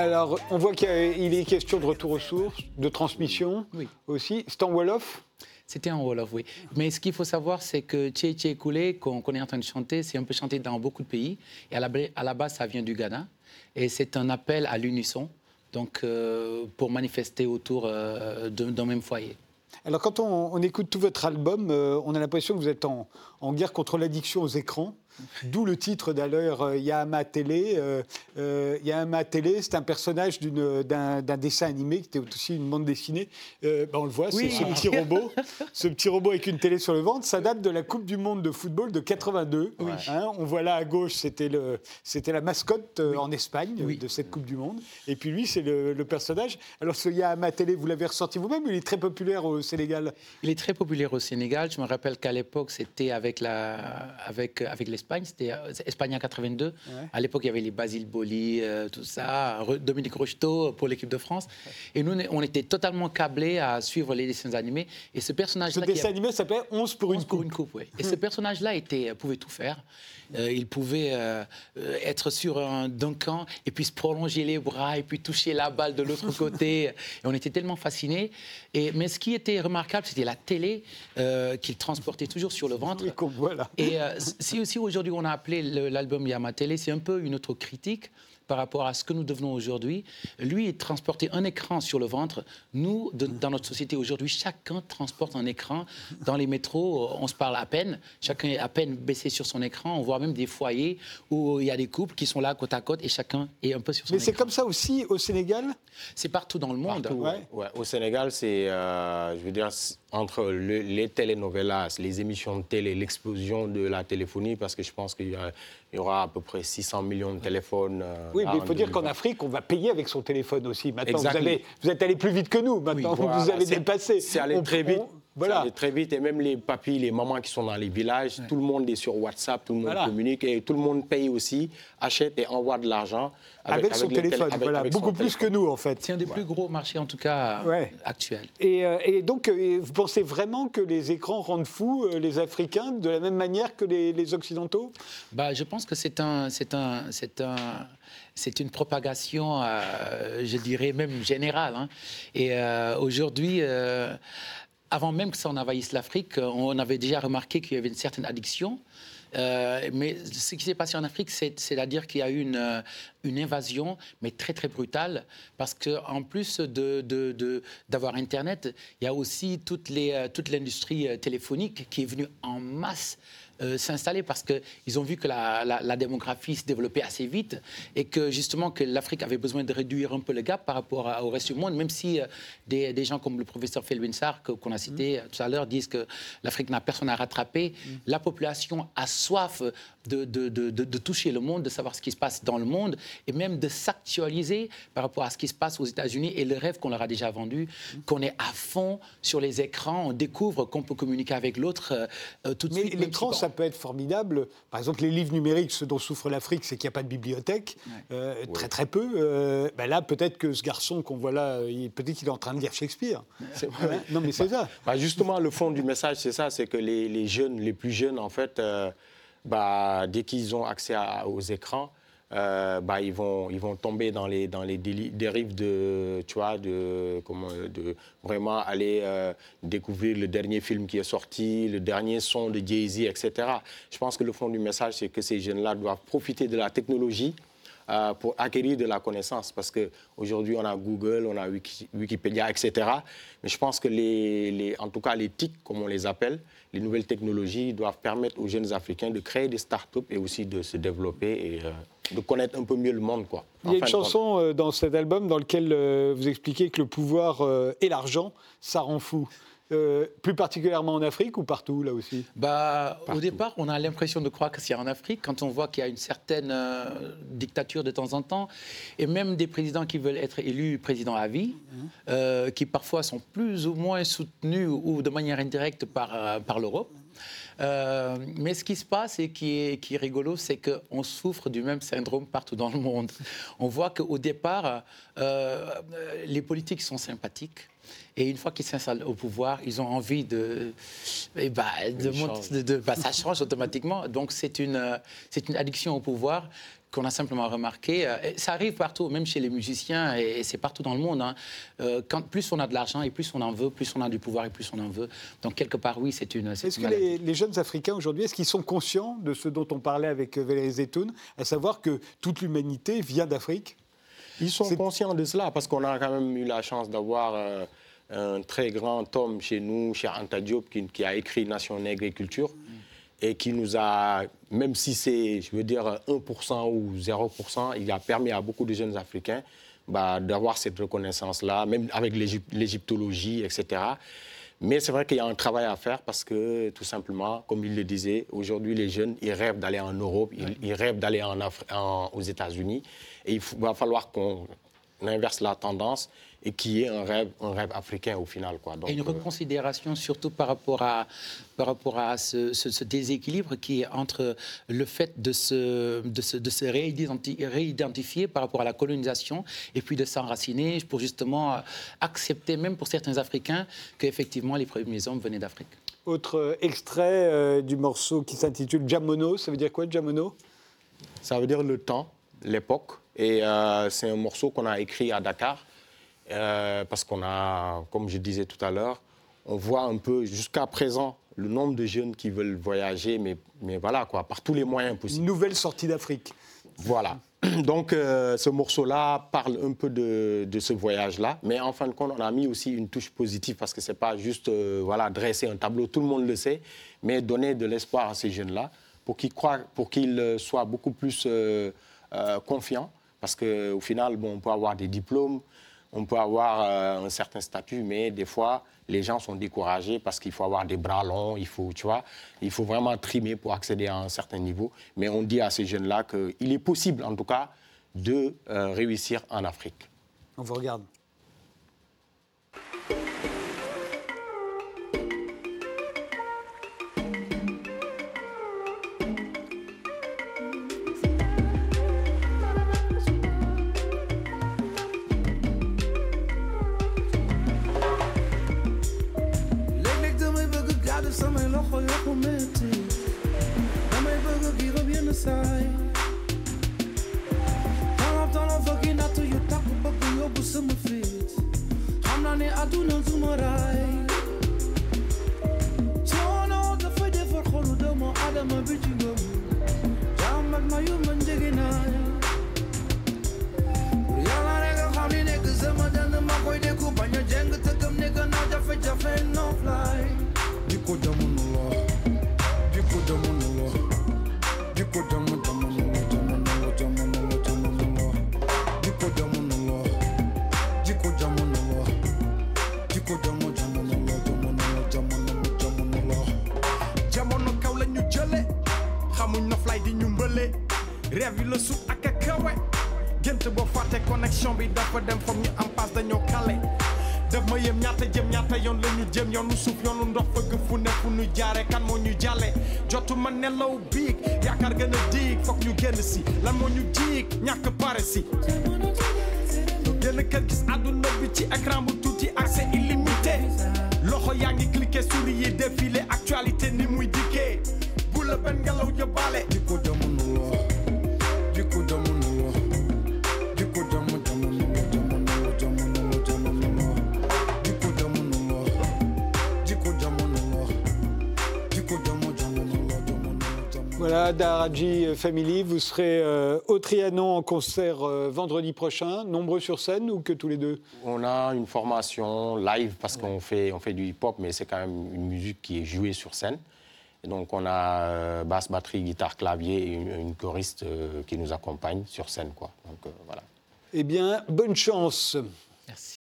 Alors, on voit qu'il est question de retour aux sources, de transmission
Oui.
aussi. C'est en Wolof?
C'était en Wolof, oui. Mais ce qu'il faut savoir, c'est que Tché Tché Koulé, qu'on est en train de chanter, c'est un peu chanté dans beaucoup de pays. Et à la, à la base, ça vient du Ghana. Et c'est un appel à l'unisson donc euh, pour manifester autour euh, d'un même foyer.
Alors quand on, écoute tout votre album, euh, on a l'impression que vous êtes en guerre contre l'addiction aux écrans. D'où le titre d'ailleurs, euh, Yahama Télé. Euh, euh, Télé, c'est un personnage d'une- d'un dessin animé qui était aussi une bande dessinée. Ben, on le voit,
Oui.
c'est ce petit robot. ce petit robot avec une télé sur le ventre, ça date de la Coupe du Monde de football de 82. Hein, on voit là à gauche, c'était le- c'était la mascotte en Espagne de cette Coupe du Monde. Et puis lui, c'est le, le personnage. Alors ce Yahama Télé, vous l'avez ressorti vous-même, il est très populaire au Sénégal?
Il est très populaire au Sénégal. Je me rappelle qu'à l'époque, c'était avec la, avec, avec l'Espagne. C'était euh, Espagne en 82. À l'époque, il y avait les Basile Boli, euh, tout ça, Dominique Rocheteau pour l'équipe de France. Et nous, on était totalement câblés à suivre les dessins animés. Et ce
Ce
personnage-là. qui
dessin animé s'appelait 11 pour une
11 pour
coupe.
une coupe, oui. Et ce personnage-là était, pouvait tout faire. Euh, il pouvait euh, euh, être sur un duncan et puis se prolonger les bras et puis toucher la balle de l'autre <laughs> côté. Et on était tellement fascinés. Et, mais ce qui était remarquable, c'était la télé euh, qu'il transportait toujours sur le ventre.
Et qu'on voit là.
Et euh, si aussi aujourd'hui on a appelé l'album Yama Télé, c'est un peu une autocritique par rapport à ce que nous devenons aujourd'hui. Lui, il transportait un écran sur le ventre. Nous, de- dans notre société aujourd'hui, chacun transporte un écran. Dans les métros, on se parle à peine. Chacun est à peine baissé sur son écran. On voit même des foyers où il y a des couples qui sont là côte à côte et chacun est un peu sur son
Mais c'est
écran.
comme ça aussi au Sénégal?
C'est partout dans le monde.
Partout,
Ouais.
ouais. Au Sénégal, c'est, euh, je veux dire, c'est entre le- les telenovelas, les émissions de télé, l'explosion de la téléphonie, parce que je pense qu'il y, aura à peu près 600 millions de téléphones. euh,
Oui, mais il faut dire qu'en
2020.
Afrique, on va payer avec son téléphone aussi. Maintenant, vous, avez, vous êtes allé plus vite que nous. Maintenant, vous
Voilà,
avez
c'est-
dépassé.
C'est allé
On-
très vite.
on- voilà.
Très vite. Et même les papis, les mamans qui sont dans les villages, tout le monde est sur WhatsApp, tout le monde
Voilà.
communique et tout le monde paye aussi, achète et envoie de l'argent
Avec, son téléphone,
avec-
voilà,
avec son
beaucoup plus que nous en fait.
C'est un des plus gros marchés, en tout cas,
Ouais.
actuels.
Et, euh, et donc, euh, vous pensez vraiment que les écrans rendent fous euh, les Africains de la même manière que les, les Occidentaux?
Bah, je pense que c'est un, c'est un, c'est un, c'est une propagation, euh, je dirais même générale. hein. Et euh, aujourd'hui, euh, avant même que ça en envahisse l'Afrique, on avait déjà remarqué qu'il y avait une certaine addiction. Mais ce qui s'est passé en Afrique, c'est- c'est-à-dire qu'il y a eu une, invasion, mais très très brutale, parce qu'en plus de- de- de- d'avoir Internet, il y a aussi toute l'industrie téléphonique qui est venue en masse euh, s'installer parce qu'ils ont vu que la, la- la démographie se développait assez vite et que justement que l'Afrique avait besoin de réduire un peu le gap par rapport à- au reste du monde, même si euh, des, des gens comme le professeur Felwinsar, qu'on a cité euh, tout à l'heure, disent que l'Afrique n'a personne à rattraper. La population a soif de, de- de- de- de toucher le monde, de savoir ce qui se passe dans le monde et même de s'actualiser par rapport à ce qui se passe aux États-Unis et le rêve qu'on leur a déjà vendu, qu'on est à fond sur les écrans, on découvre qu'on peut communiquer avec l'autre euh, euh, tout de
Mais
suite. même
l'écran,
si-
ça peut être formidable. Par exemple, les livres numériques, ce dont souffre l'Afrique, c'est qu'il n'y a pas de bibliothèque, euh, très très peu. Euh, ben là, peut-être que ce garçon qu'on voit là, peut-être qu'il est en train de lire Shakespeare. Non, mais c'est ça.
Bah, justement, le fond du message, c'est ça, c'est que les, les jeunes, les plus jeunes, en fait, euh, bah, dès qu'ils ont accès aux écrans, euh, bah, ils, vont, tomber dans les, dérives de vraiment aller euh, découvrir le dernier film qui est sorti, le dernier son de Jay-Z, etc. Je pense que le fond du message, c'est que ces jeunes-là doivent profiter de la technologie euh, pour acquérir de la connaissance. Parce qu'aujourd'hui, on a Google, on a Wiki- Wikipédia, etc. Mais je pense que, les, les- en tout cas, les TIC, comme on les appelle, les nouvelles technologies doivent permettre aux jeunes Africains de créer des start-up et aussi de se développer et euh, de connaître un peu mieux le monde. Quoi.
Il y a une
compte.
chanson euh, dans cet album dans lequel euh, vous expliquez que le pouvoir et l'argent, ça rend fou. Euh, plus particulièrement en Afrique ou partout, là aussi?
Bah, au départ, on a l'impression de croire que c'est en Afrique quand on voit qu'il y a une certaine euh, dictature de temps en temps, et même des présidents qui veulent être élus président à vie, euh, qui parfois sont plus ou moins soutenus ou de manière indirecte par, par l'Europe. Euh, mais ce qui se passe et qui est, qui est rigolo, c'est qu'on souffre du même syndrome partout dans le monde. On voit qu'au départ, euh, les politiques sont sympathiques. Et une fois qu'ils s'installent au pouvoir, ils ont envie de. eh ben, de bah, ça change automatiquement. Donc c'est une, euh, c'est une addiction au pouvoir qu'on a simplement remarqué. Euh, Ça arrive partout, même chez les musiciens, et c'est partout dans le monde. hein. Euh, Quand, plus on a de l'argent et plus on en veut, plus on a du pouvoir et plus on en veut. Donc quelque part, oui, c'est une.
Est-ce que les, les jeunes Africains aujourd'hui, est-ce qu'ils sont conscients de ce dont on parlait avec euh, Valérie Zetoun, à savoir que toute l'humanité vient d'Afrique?
Ils sont conscients de cela parce qu'on a quand même eu la chance d'avoir euh, un très grand homme chez nous, chez Anta Diop, qui, qui a écrit Nation Nègre et Culture et qui nous a, même si c'est, je veux dire, 1% ou 0%, il a permis à beaucoup de jeunes Africains bah, d'avoir cette reconnaissance-là, même avec l'Égyp- l'égyptologie, etc. Mais c'est vrai qu'il y a un travail à faire parce que, tout simplement, comme il le disait, aujourd'hui, les jeunes, ils rêvent d'aller en Europe, ils, ils rêvent d'aller en Afri- en- aux États-Unis. Et il va falloir qu'on inverse la tendance et qu'il y ait un rêve, un rêve africain au final. Quoi. Donc,
Et une
euh,
reconsidération surtout par rapport à, par rapport à ce, ce- ce déséquilibre qui est entre le fait de se, de se, de se réidenti- réidentifier par rapport à la colonisation et puis de s'enraciner pour justement euh, accepter, même pour certains Africains, qu'effectivement les premiers hommes venaient d'Afrique.
Autre euh, extrait euh, du morceau qui s'intitule Jamono. Ça veut dire quoi, Jamono?
Ça veut dire le temps, l'époque. Et euh, c'est un morceau qu'on a écrit à Dakar. Euh, parce qu'on a, comme je disais tout à l'heure, on voit un peu jusqu'à présent le nombre de jeunes qui veulent voyager, mais, mais voilà, quoi, par tous les moyens possibles.
Une nouvelle sortie d'Afrique.
Voilà. <clears throat> Donc euh, ce morceau-là parle un peu de, de ce voyage-là, mais en fin de compte, on a mis aussi une touche positive parce que c'est pas juste euh, voilà dresser un tableau, tout le monde le sait, mais donner de l'espoir à ces jeunes-là pour qu'ils croient, pour qu'ils soient beaucoup plus euh, confiants, parce qu'au final, bon, on peut avoir des diplômes, on peut avoir euh, un certain statut, mais des fois, les gens sont découragés parce qu'il faut avoir des bras longs, il faut, tu vois, il faut vraiment trimer pour accéder à un certain niveau. Mais on dit à ces jeunes-là qu'il est possible, en tout cas, de euh, réussir en Afrique.
On vous regarde.
I'm a
virgin. Mbële rêve yi la a kawe gént boo fàtte connexion bi dafa dem foog ñu am passe dañoo kale def ma yëm ñaata jëm ñaata yoon la ñu jëm yoonu suuf yoonu ndox fëgg fu ne fu ñu kan moo ñu jàlle jotu ma nelaw a diig écran bu illimité. Loxo cliqué souris yi actualité ni muy dikkee bu la benn
Voilà, Daraji Family, vous serez euh, au Trianon en concert euh, vendredi prochain, nombreux sur scène ou que tous les deux?
On a une formation live parce qu'on fait, on fait du hip-hop, mais c'est quand même une musique qui est jouée sur scène. Et donc on a euh, basse, batterie, guitare, clavier et une, une choriste euh, qui nous accompagne sur scène. Quoi. Donc euh, voilà.
Eh bien, bonne chance.
Merci.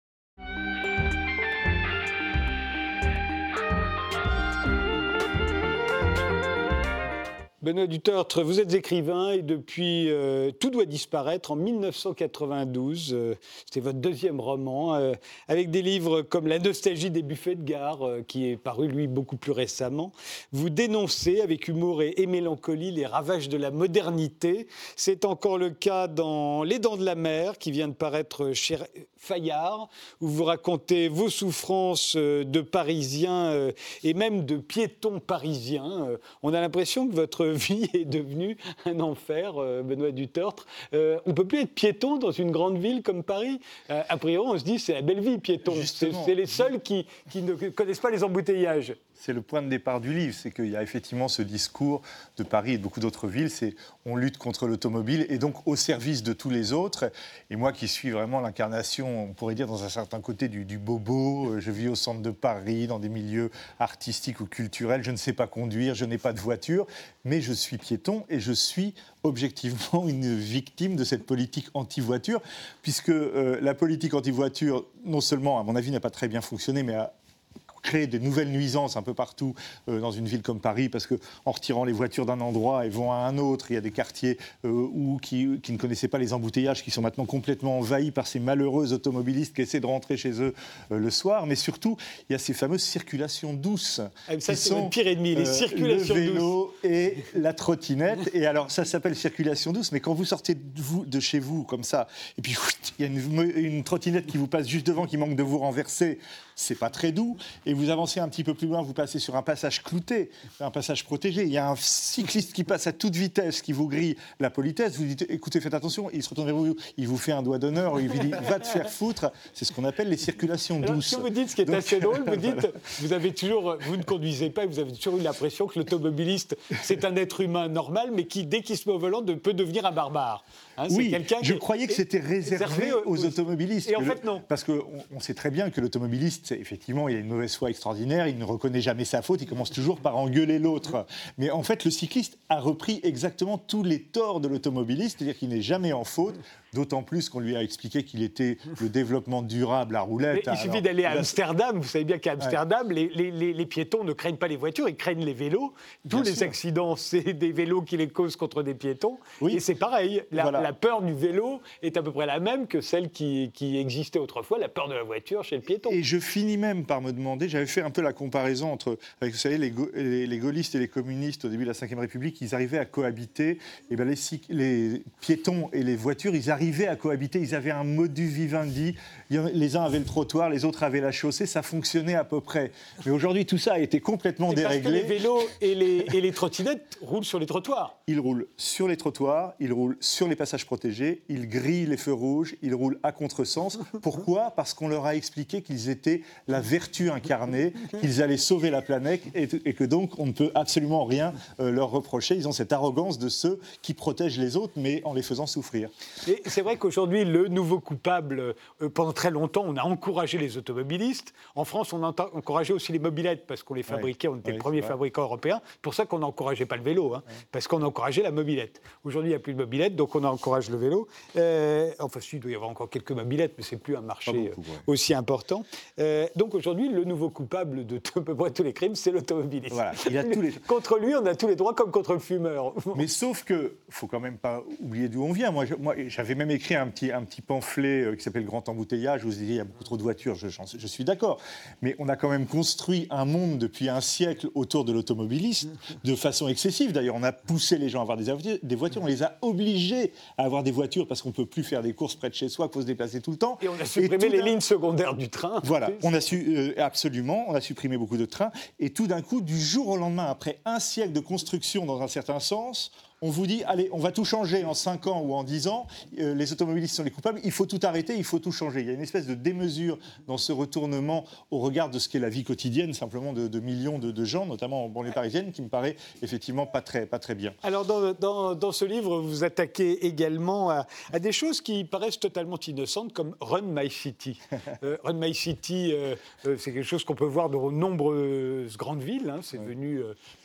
Benoît Dutertre, vous êtes écrivain et depuis euh, Tout doit disparaître en 1992, euh, c'était votre deuxième roman, euh, avec des livres comme La nostalgie des buffets de gare, euh, qui est paru lui beaucoup plus récemment. Vous dénoncez avec humour et, mélancolie les ravages de la modernité. C'est encore le cas dans Les Dents de la Mer, qui vient de paraître chez Fayard, où vous racontez vos souffrances de Parisiens et même de piétons parisiens. On a l'impression que votre vie <laughs> est devenue un enfer, euh, Benoît Dutertre. Euh, on peut plus être piéton dans une grande ville comme Paris. Euh, a priori, on se dit c'est la belle vie, piéton. C'est les seuls qui, qui ne connaissent pas les embouteillages.
C'est le point de départ du livre, c'est qu'il y a effectivement ce discours de Paris et de beaucoup d'autres villes, c'est on lutte contre l'automobile et donc au service de tous les autres. Et moi qui suis vraiment l'incarnation, on pourrait dire dans un certain côté du, bobo, euh, je vis au centre de Paris, dans des milieux artistiques ou culturels, je ne sais pas conduire, je n'ai pas de voiture, mais je suis piéton et je suis objectivement <laughs> une victime de cette politique anti-voiture, puisque euh, la politique anti-voiture, non seulement, à mon avis, n'a pas très bien fonctionné, mais a créé des nouvelles nuisances un peu partout euh, dans une ville comme Paris, parce qu'en retirant les voitures d'un endroit, elles vont à un autre. Il y a des quartiers euh, où, qui, qui ne connaissaient pas les embouteillages, qui sont maintenant complètement envahis par ces malheureux automobilistes qui essaient de rentrer chez eux euh, le soir. Mais surtout, il y a ces fameuses circulations douces.
Ah, ça, c'est
sont,
pire ennemi, les circulations
le
douces.
vélo et la trottinette. Et alors, ça s'appelle circulation douce, mais quand vous sortez de, vous, de chez vous comme ça, et puis il y a une, une trottinette qui vous passe juste devant, qui manque de vous renverser, c'est pas très doux. Et vous avancez un petit peu plus loin, vous passez sur un passage clouté, un passage protégé. Il y a un cycliste qui passe à toute vitesse, qui vous grille la politesse. Vous dites, écoutez, faites attention. Il se retourne vers vous, il vous fait un doigt d'honneur, il vous dit, va te faire foutre. C'est ce qu'on appelle les circulations
Alors,
douces.
ce que vous dites, ce qui est
Donc-
assez drôle, vous <laughs> dites, vous avez toujours, vous ne conduisez pas, et vous avez toujours eu l'impression que l'automobiliste, c'est un être humain normal, mais qui, dès qu'il se met au volant, peut devenir un barbare. Hein,
Oui, je
qui-
croyais que c'était réservé aux, automobilistes.
Et en fait, non.
Parce qu'on on sait très bien que l'automobiliste, effectivement, il a une mauvaise foi extraordinaire, il ne reconnaît jamais sa faute, il commence toujours par engueuler l'autre. Mais en fait, le cycliste a repris exactement tous les torts de l'automobiliste, c'est-à-dire qu'il n'est jamais en faute, d'autant plus qu'on lui a expliqué qu'il était le développement durable à
Mais
roulette.
il suffit d'aller à Amsterdam. Vous savez bien qu'à Amsterdam, les, les- les- les piétons ne craignent pas les voitures, ils craignent les vélos. Tous
Bien
les
sûr.
accidents, <laughs> c'est des vélos qui les causent contre des piétons.
Oui.
Et c'est pareil. La,
Voilà.
la peur du vélo est à peu près la même que celle qui, qui existait autrefois, la peur de la voiture chez le piéton.
Et je finis même par me demander, j'avais fait un peu la comparaison entre, avec, vous savez, les, les- les gaullistes et les communistes au début de la Ve République, ils arrivaient à cohabiter. Et ben les, les piétons et les voitures, ils arrivaient à cohabiter. Ils avaient un modus vivendi. Les uns avaient le trottoir, les autres avaient la chaussée. Ça fonctionnait à peu près. Mais aujourd'hui, tout ça a été complètement
C'est parce que
déréglé.
les vélos et les, et les trottinettes roulent sur les trottoirs.
Ils roulent sur les trottoirs, ils roulent sur les passages protégés, ils grillent les feux rouges, ils roulent à contresens. Pourquoi? Parce qu'on leur a expliqué qu'ils étaient la vertu incarnée, qu'ils allaient sauver la planète et, et que donc on ne peut absolument rien euh, leur reprocher. Ils ont cette arrogance de ceux qui protègent les autres, mais en les faisant souffrir.
Et c'est vrai qu'aujourd'hui, le nouveau coupable, euh, pendant très longtemps, on a encouragé les automobilistes. En France, on a encouragé aussi les mobilettes parce qu'on les fabriquait, on était
Ouais,
le premier
c'est vrai.
fabricant européen. C'est pour ça qu'on n'encourageait pas le vélo, hein, parce qu'on encourageait la mobilette. Aujourd'hui, il n'y a plus de mobilette, donc on encourage le vélo. Euh, enfin, si, il doit y avoir encore quelques mobilettes, mais c'est plus un marché
beaucoup,
euh,
ouais.
aussi important. Euh, donc aujourd'hui, le nouveau coupable de <laughs> à peu près tous les crimes, c'est l'automobiliste.
Voilà, il a tous les- <laughs>
Contre lui, on a tous les droits comme contre le fumeur.
Mais sauf que, faut quand même pas oublier d'où on vient. Moi, j'avais même écrit un petit, un petit pamphlet euh, qui s'appelle Grand embouteillage. Vous disiez, il y a beaucoup trop de voitures. Je, suis d'accord. Mais on a quand même construit un monde depuis un siècle autour de l'automobiliste de façon excessive. D'ailleurs, on a poussé les gens à avoir des, des voitures. On les a obligés à avoir des voitures parce qu'on peut plus faire des courses près de chez soi, qu'il faut se déplacer tout le temps.
Et on a supprimé les lignes secondaires du train.
voilà, on a su euh, absolument, on a supprimé beaucoup de trains, et tout d'un coup, du jour au lendemain, après un siècle de construction dans un certain sens, on vous dit, allez, on va tout changer en 5 ans ou en 10 ans, euh, les automobilistes sont les coupables, il faut tout arrêter, il faut tout changer. Il y a une espèce de démesure dans ce retournement au regard de ce qu'est la vie quotidienne, simplement de, de millions de, de gens, notamment en banlieue parisienne, qui me paraît effectivement pas très, pas très bien.
Alors, dans, dans- dans ce livre, vous attaquez également à, à des choses qui paraissent totalement innocentes, comme Run My City. <laughs> Euh, Run My City, euh, c'est quelque chose qu'on peut voir dans nombreuses grandes villes. hein. C'est devenu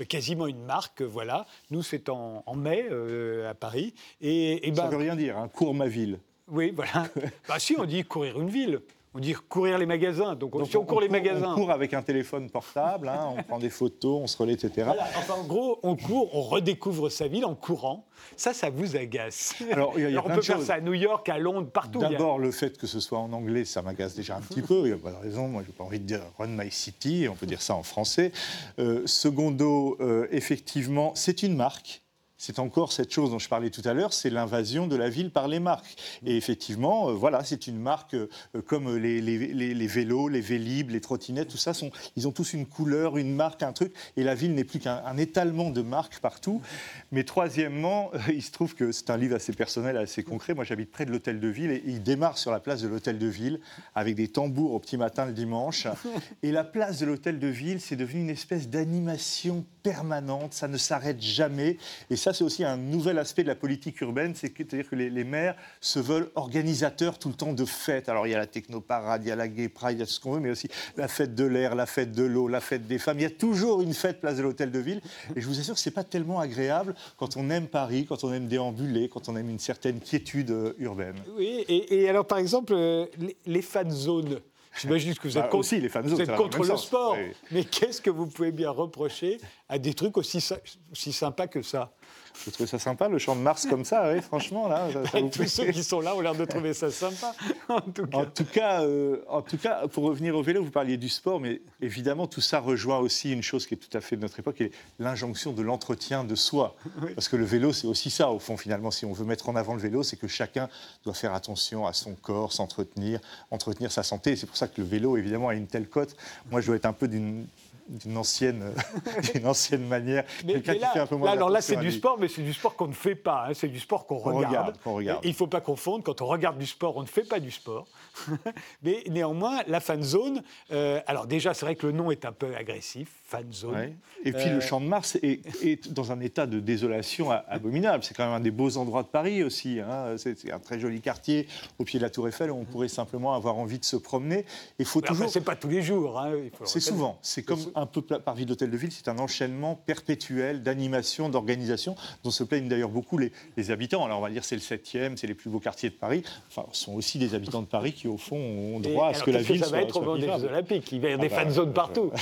quasiment une marque. Voilà. Nous, c'est en, en mai euh, à Paris. Et, et
Ça
ben,
veut rien dire, hein, cours ma ville.
oui, voilà. <laughs> bah, si, on dit courir une ville. On dit courir les magasins. Donc,
Donc,
si on, court les magasins.
On court avec un téléphone portable, hein, on prend des photos, on se relaie, etc.
Voilà. Enfin, en gros, on court, on redécouvre sa ville en courant. Ça, ça vous agace.
Alors, y a- y a
on
plein
peut faire
choses.
ça à New York, à Londres, partout. A-
D'abord, le fait que ce soit en anglais, ça m'agace déjà un petit peu. Il n'y a pas de raison. Moi, je n'ai pas envie de dire Run My City. On peut dire ça en français. Euh, secondo, euh, effectivement, c'est une marque. C'est encore cette chose dont je parlais tout à l'heure, c'est l'invasion de la ville par les marques. Et effectivement, euh, voilà, c'est une marque euh, comme les, les- les- les vélos, les vélib, les trottinettes, tout ça, sont, ils ont tous une couleur, une marque, un truc. Et la ville n'est plus qu'un un étalement de marques partout. Mais troisièmement, euh, il se trouve que c'est un livre assez personnel, assez concret. Moi, j'habite près de l'hôtel de ville et il démarre sur la place de l'hôtel de ville avec des tambours au petit matin le dimanche. <laughs> Et la place de l'hôtel de ville, c'est devenu une espèce d'animation permanente. Ça ne s'arrête jamais. Et ça, c'est aussi un nouvel aspect de la politique urbaine, c'est-à-dire que les, les maires se veulent organisateurs tout le temps de fêtes. Alors, il y a la technoparade, il y a la gay pride, il y a tout ce qu'on veut, mais aussi la fête de l'air, la fête de l'eau, la fête des femmes. Il y a toujours une fête place de l'hôtel de ville. Et je vous assure que c'est pas tellement agréable quand on aime Paris, quand on aime déambuler, quand on aime une certaine quiétude euh, urbaine.
Oui, et, et alors par exemple, euh, les, les fan zones. J'imagine que vous <laughs> êtes,
Bah,
contre,
aussi, les
vous êtes contre
le sens.
sport.
Oui.
Mais qu'est-ce que vous pouvez bien reprocher à des trucs aussi sympas que ça?
Vous trouvez ça sympa, le champ de Mars comme ça, oui, franchement, là ça- ça vous
Tous
plaît
ceux qui sont là ont l'air de trouver ça sympa. <laughs> En tout cas.
En tout, cas, euh, en tout cas, pour revenir au vélo, vous parliez du sport, mais évidemment, tout ça rejoint aussi une chose qui est tout à fait de notre époque, qui est l'injonction de l'entretien de soi. Parce que le vélo, c'est aussi ça, au fond, finalement. Si on veut mettre en avant le vélo, c'est que chacun doit faire attention à son corps, s'entretenir, entretenir sa santé. C'est pour ça que le vélo, évidemment, a une telle cote. Moi, je dois être un peu d'une d'une ancienne, <laughs> d'une ancienne manière.
Mais,
qui
là,
fait un peu moins
là, alors là, c'est du sport, mais c'est du sport qu'on ne fait pas. hein. C'est du sport qu'on regarde.
regarde, qu'on regarde.
Et Il ne faut pas confondre. Quand on regarde du sport, on ne fait pas du sport. <laughs> mais néanmoins, la fan zone. euh, alors déjà, c'est vrai que le nom est un peu agressif, fan zone.
Ouais. Et puis
Euh,
le Champ de Mars est, est dans un état de désolation abominable. C'est quand même un des beaux endroits de Paris aussi. hein. C'est un très joli quartier au pied de la Tour Eiffel où on pourrait simplement avoir envie de se promener. Il faut
enfin,
toujours.
c'est pas tous les jours. hein,
C'est souvent. C'est comme un peu par ville d'hôtel de ville, c'est un enchaînement perpétuel d'animation, d'organisation, dont se plaignent d'ailleurs beaucoup les, les habitants. Alors on va dire c'est le 7e, c'est les plus beaux quartiers de Paris. Enfin, ce sont aussi des habitants de Paris qui, au fond, ont
Et
droit à ce que la ville
ça
soit,
va être au moment des. Jeux Olympiques? Il va y avoir
Ah
des
bah,
fan zones
euh,
partout. <laughs>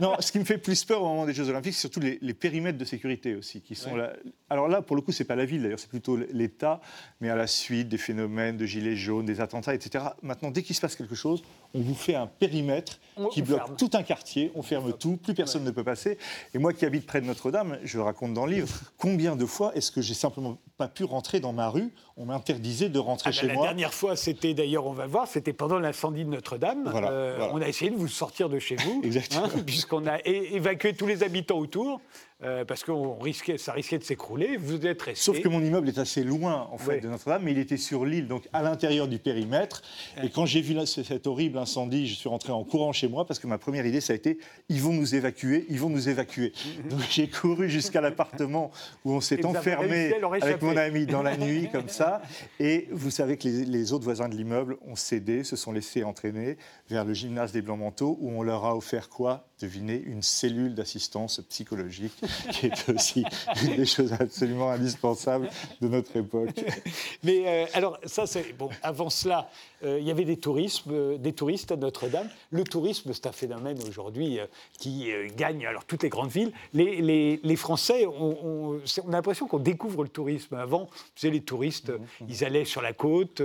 Non, ce qui me fait plus peur au moment des Jeux Olympiques, c'est surtout les, les périmètres de sécurité aussi, qui sont là. Alors là, pour le coup, c'est pas la ville d'ailleurs, c'est plutôt l'État, mais à la suite des phénomènes de gilets jaunes, des attentats, etc. Maintenant, dès qu'il se passe quelque chose, on vous fait un périmètre
On-
qui
on
bloque
ferme.
tout un quartier, on ferme tout, plus personne ne peut passer. Et moi qui habite près de Notre-Dame, je raconte dans le livre, <laughs> combien de fois est-ce que j'ai simplement pas pu rentrer dans ma rue On m'interdisait de rentrer
Ah bah,
chez
la
moi.
dernière fois, c'était d'ailleurs, on va voir, c'était pendant l'incendie de Notre-Dame.
Voilà,
Euh,
voilà.
On a essayé de vous sortir de chez vous, <laughs> hein, puisqu'on a évacué tous les habitants autour, euh, parce que risquait, ça risquait de s'écrouler. Vous êtes restés.
Sauf que mon immeuble est assez loin en fait
Oui.
de Notre-Dame, mais il était sur l'île, donc à l'intérieur du périmètre. Et quand j'ai vu là, cet horrible incendie, je suis rentré en courant chez moi parce que ma première idée, ça a été ils vont nous évacuer, ils vont nous évacuer. <laughs> Donc j'ai couru jusqu'à l'appartement où on s'est enfermé avec mon ami dans la <laughs> nuit comme ça. Et vous savez que les, les autres voisins de l'immeuble ont cédé, se sont laissés entraîner vers le gymnase des Blancs-Manteaux où on leur a offert quoi? Devinez, une cellule d'assistance psychologique qui est aussi une des choses absolument indispensables de notre époque. <laughs>
Mais euh, alors, ça, c'est. Bon, avant cela, euh, il y avait des, tourismes, euh, des touristes à Notre-Dame. Le tourisme, c'est un phénomène aujourd'hui euh, qui gagne alors, toutes les grandes villes. Les, les- les Français, on, on- c'est- on a l'impression qu'on découvre le tourisme. Avant, vous savez, les touristes,
Mmh,
euh, ils allaient sur la côte.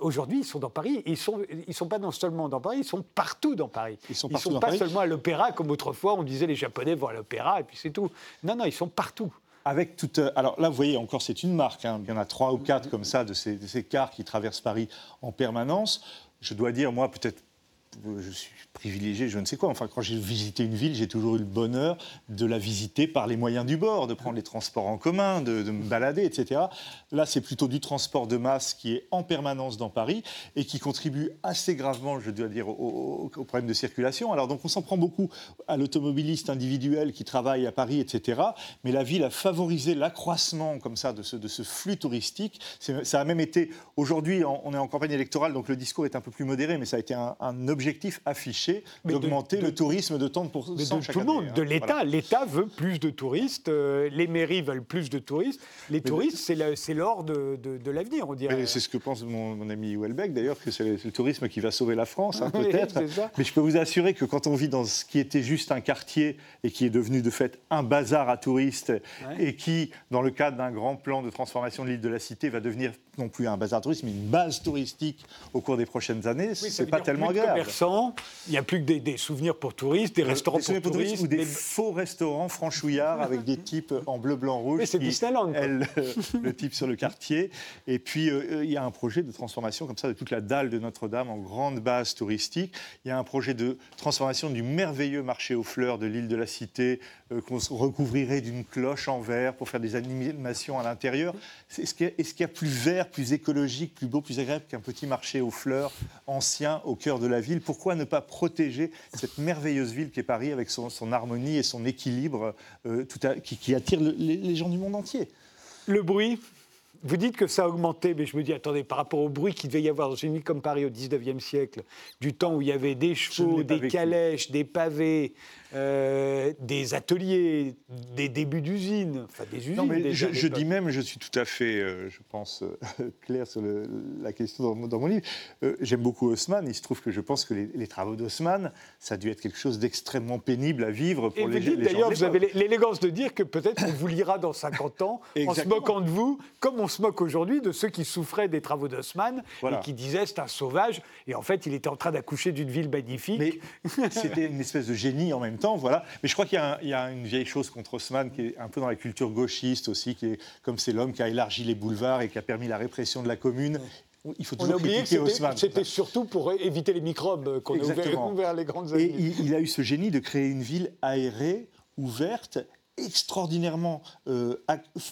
aujourd'hui, ils sont dans Paris. Ils ne sont, ils sont pas non seulement dans Paris, ils sont partout dans Paris.
Ils sont partout dans
pas
Paris.
seulement à l'opéra, comme autrefois, on disait les Japonais vont à l'opéra et puis c'est tout. Non, non, ils sont partout.
Avec toute, euh, alors là, vous voyez, encore, c'est une marque. hein. Il y en a trois ou quatre comme ça de ces, de ces cars qui traversent Paris en permanence. Je dois dire, moi, peut-être, je suis privilégié, je ne sais quoi. Enfin, quand j'ai visité une ville, j'ai toujours eu le bonheur de la visiter par les moyens du bord, de prendre les transports en commun, de, me balader, etc. Là, c'est plutôt du transport de masse qui est en permanence dans Paris et qui contribue assez gravement, je dois dire, au, au- problème de circulation. Alors, donc, on s'en prend beaucoup à l'automobiliste individuel qui travaille à Paris, etc. Mais la ville a favorisé l'accroissement comme ça de ce, flux touristique. Ça a même été, aujourd'hui, on est en campagne électorale, donc le discours est un peu plus modéré, mais ça a été un, un objectif affiché
Mais de-
d'augmenter
de-
le tourisme de 30%
Mais de
chaque
tout le monde,
hein.
de l'État.
Voilà.
L'État veut plus de touristes, euh, les mairies veulent plus de touristes. Les touristes, c'est l'or de, de- de l'avenir, on dirait.
Mais C'est ce que pense mon, mon ami Houellebecq, d'ailleurs, que c'est le, le tourisme qui va sauver la France, hein, <laughs> peut-être. Mais je peux vous assurer que quand on vit dans ce qui était juste un quartier et qui est devenu de fait un bazar à touristes, et qui, dans le cadre d'un grand plan de transformation de l'île de la Cité, va devenir non plus un bazar tourisme, mais une base touristique au cours des prochaines années,
Oui,
c'est pas tellement
de
agréable.
Il n'y a plus que des, des souvenirs pour touristes, des restaurants
Des
pour
pour touristes
touristes.
ou des
des-
faux restaurants franchouillards avec des types en bleu, blanc, rouge.
Oui, c'est Disneyland, quoi.
aident <laughs> le, type sur le quartier. Et puis, euh, il y a un projet de transformation comme ça de toute la dalle de Notre-Dame en grande base touristique. Il y a un projet de transformation du merveilleux marché aux fleurs de l'île de la Cité euh, qu'on recouvrirait d'une cloche en verre pour faire des animations à l'intérieur. C'est- Est-ce qu'il y, a- est-ce qu'il y a plus vert, plus écologique, plus beau, plus agréable qu'un petit marché aux fleurs ancien au cœur de la ville? Pourquoi ne pas protéger cette merveilleuse ville qu'est Paris avec son, harmonie et son équilibre euh, qui, qui attire le- les, les gens du monde entier?
Le bruit, vous dites que ça a augmenté, mais je me dis, attendez, par rapport au bruit qu'il devait y avoir dans une ville comme Paris au 19e siècle, du temps où il y avait des chevaux, des
vécu.
calèches, des pavés, euh, des ateliers, des débuts d'usines, enfin des usines.
Non, mais
déjà
je, dis même, je suis tout à fait, euh, je pense, euh, <laughs> clair sur le- la question dans, mon- dans mon livre. J'aime beaucoup Haussmann. Il se trouve que je pense que les, les travaux d'Haussmann, ça a dû être quelque chose d'extrêmement pénible à vivre pour
Et
les,
dites
les gens
d'ailleurs, vous avez l'élégance de dire que peut-être on vous lira dans 50 ans en <laughs> se moquant de vous, comme on se moque aujourd'hui de ceux qui souffraient des travaux d'Haussmann
Voilà.
et qui disaient c'est un sauvage. Et en fait, il était en train d'accoucher d'une ville magnifique.
Mais <laughs> c'était une espèce de génie en même temps, voilà. Mais je crois qu'il y, a y a une vieille chose contre Haussmann qui est un peu dans la culture gauchiste aussi, qui est comme c'est l'homme qui a élargi les boulevards et qui a permis la répression de la commune. Il faut
On a
toujours
oublié que
critiquer
c'était- surtout pour éviter les microbes qu'on a ouvert, ouvert les grandes
Et il a eu ce génie de créer une ville aérée, ouverte, extraordinairement euh,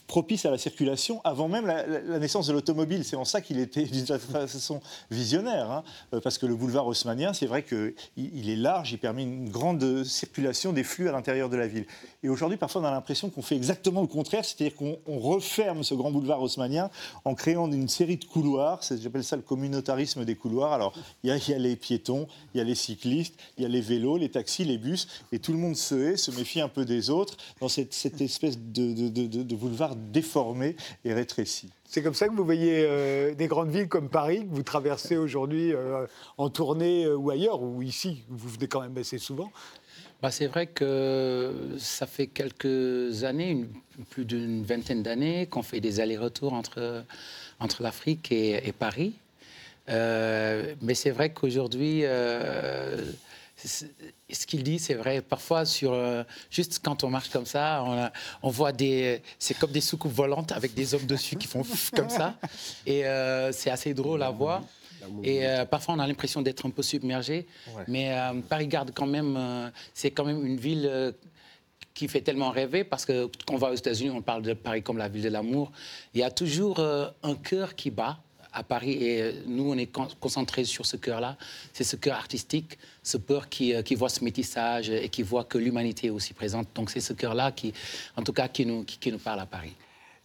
propice à la circulation avant même la, naissance de l'automobile. C'est en ça qu'il était d'une façon visionnaire, hein. Euh, parce que le boulevard haussmannien, c'est vrai qu'il il est large, il permet une grande circulation des flux à l'intérieur de la ville. Et aujourd'hui, parfois, on a l'impression qu'on fait exactement le contraire, c'est-à-dire qu'on on referme ce grand boulevard haussmannien en créant une série de couloirs. J'appelle ça le communautarisme des couloirs. Alors, il y, a- les piétons, il y a les cyclistes, il y a les vélos, les taxis, les bus, et tout le monde se hait, se méfie un peu des autres cette, cette espèce de, de- de- de- de boulevard déformé et rétréci.
C'est comme ça que vous voyez euh, des grandes villes comme Paris, que vous traversez aujourd'hui euh, en tournée euh, ou ailleurs, ou ici, vous venez quand même assez souvent.
Bah, c'est vrai que ça fait quelques années, une- plus d'une vingtaine d'années, qu'on fait des allers-retours entre, entre l'Afrique et, et Paris. Euh, mais c'est vrai qu'aujourd'hui, euh, ce qu'il dit, c'est vrai. Parfois, sur, euh, juste quand on marche comme ça, on, a- on voit des. C'est comme des soucoupes volantes avec des hommes dessus qui font comme ça. Et euh, c'est assez drôle à voir. Et euh, parfois, on a l'impression d'être un peu submergé. Mais Paris garde quand même. c'est quand même une ville. qui fait tellement rêver parce que quand on va aux États-Unis, on parle de Paris comme la ville de l'amour. Il y a toujours un cœur qui bat à Paris et euh, nous, on est con- concentrés sur ce cœur-là. C'est ce cœur artistique, ce cœur qui, euh, qui voit ce métissage et qui voit que l'humanité est aussi présente. Donc c'est ce cœur-là qui, en tout cas, qui nous, qui, nous parle à Paris.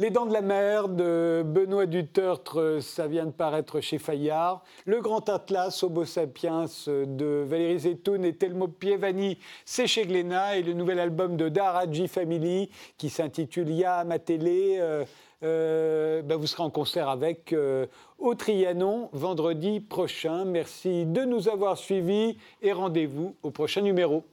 Les Dents de la Mer de Benoît Dutertre, ça vient de paraître chez Fayard. Le Grand Atlas, Homo sapiens de Valérie Zetoun et Telmo Pievani, c'est chez Glénat. Et le nouvel album de Daraji Family qui s'intitule Ya ma télé. euh, euh, ben, vous serez en concert avec euh, au Trianon vendredi prochain. Merci de nous avoir suivis et rendez-vous au prochain numéro.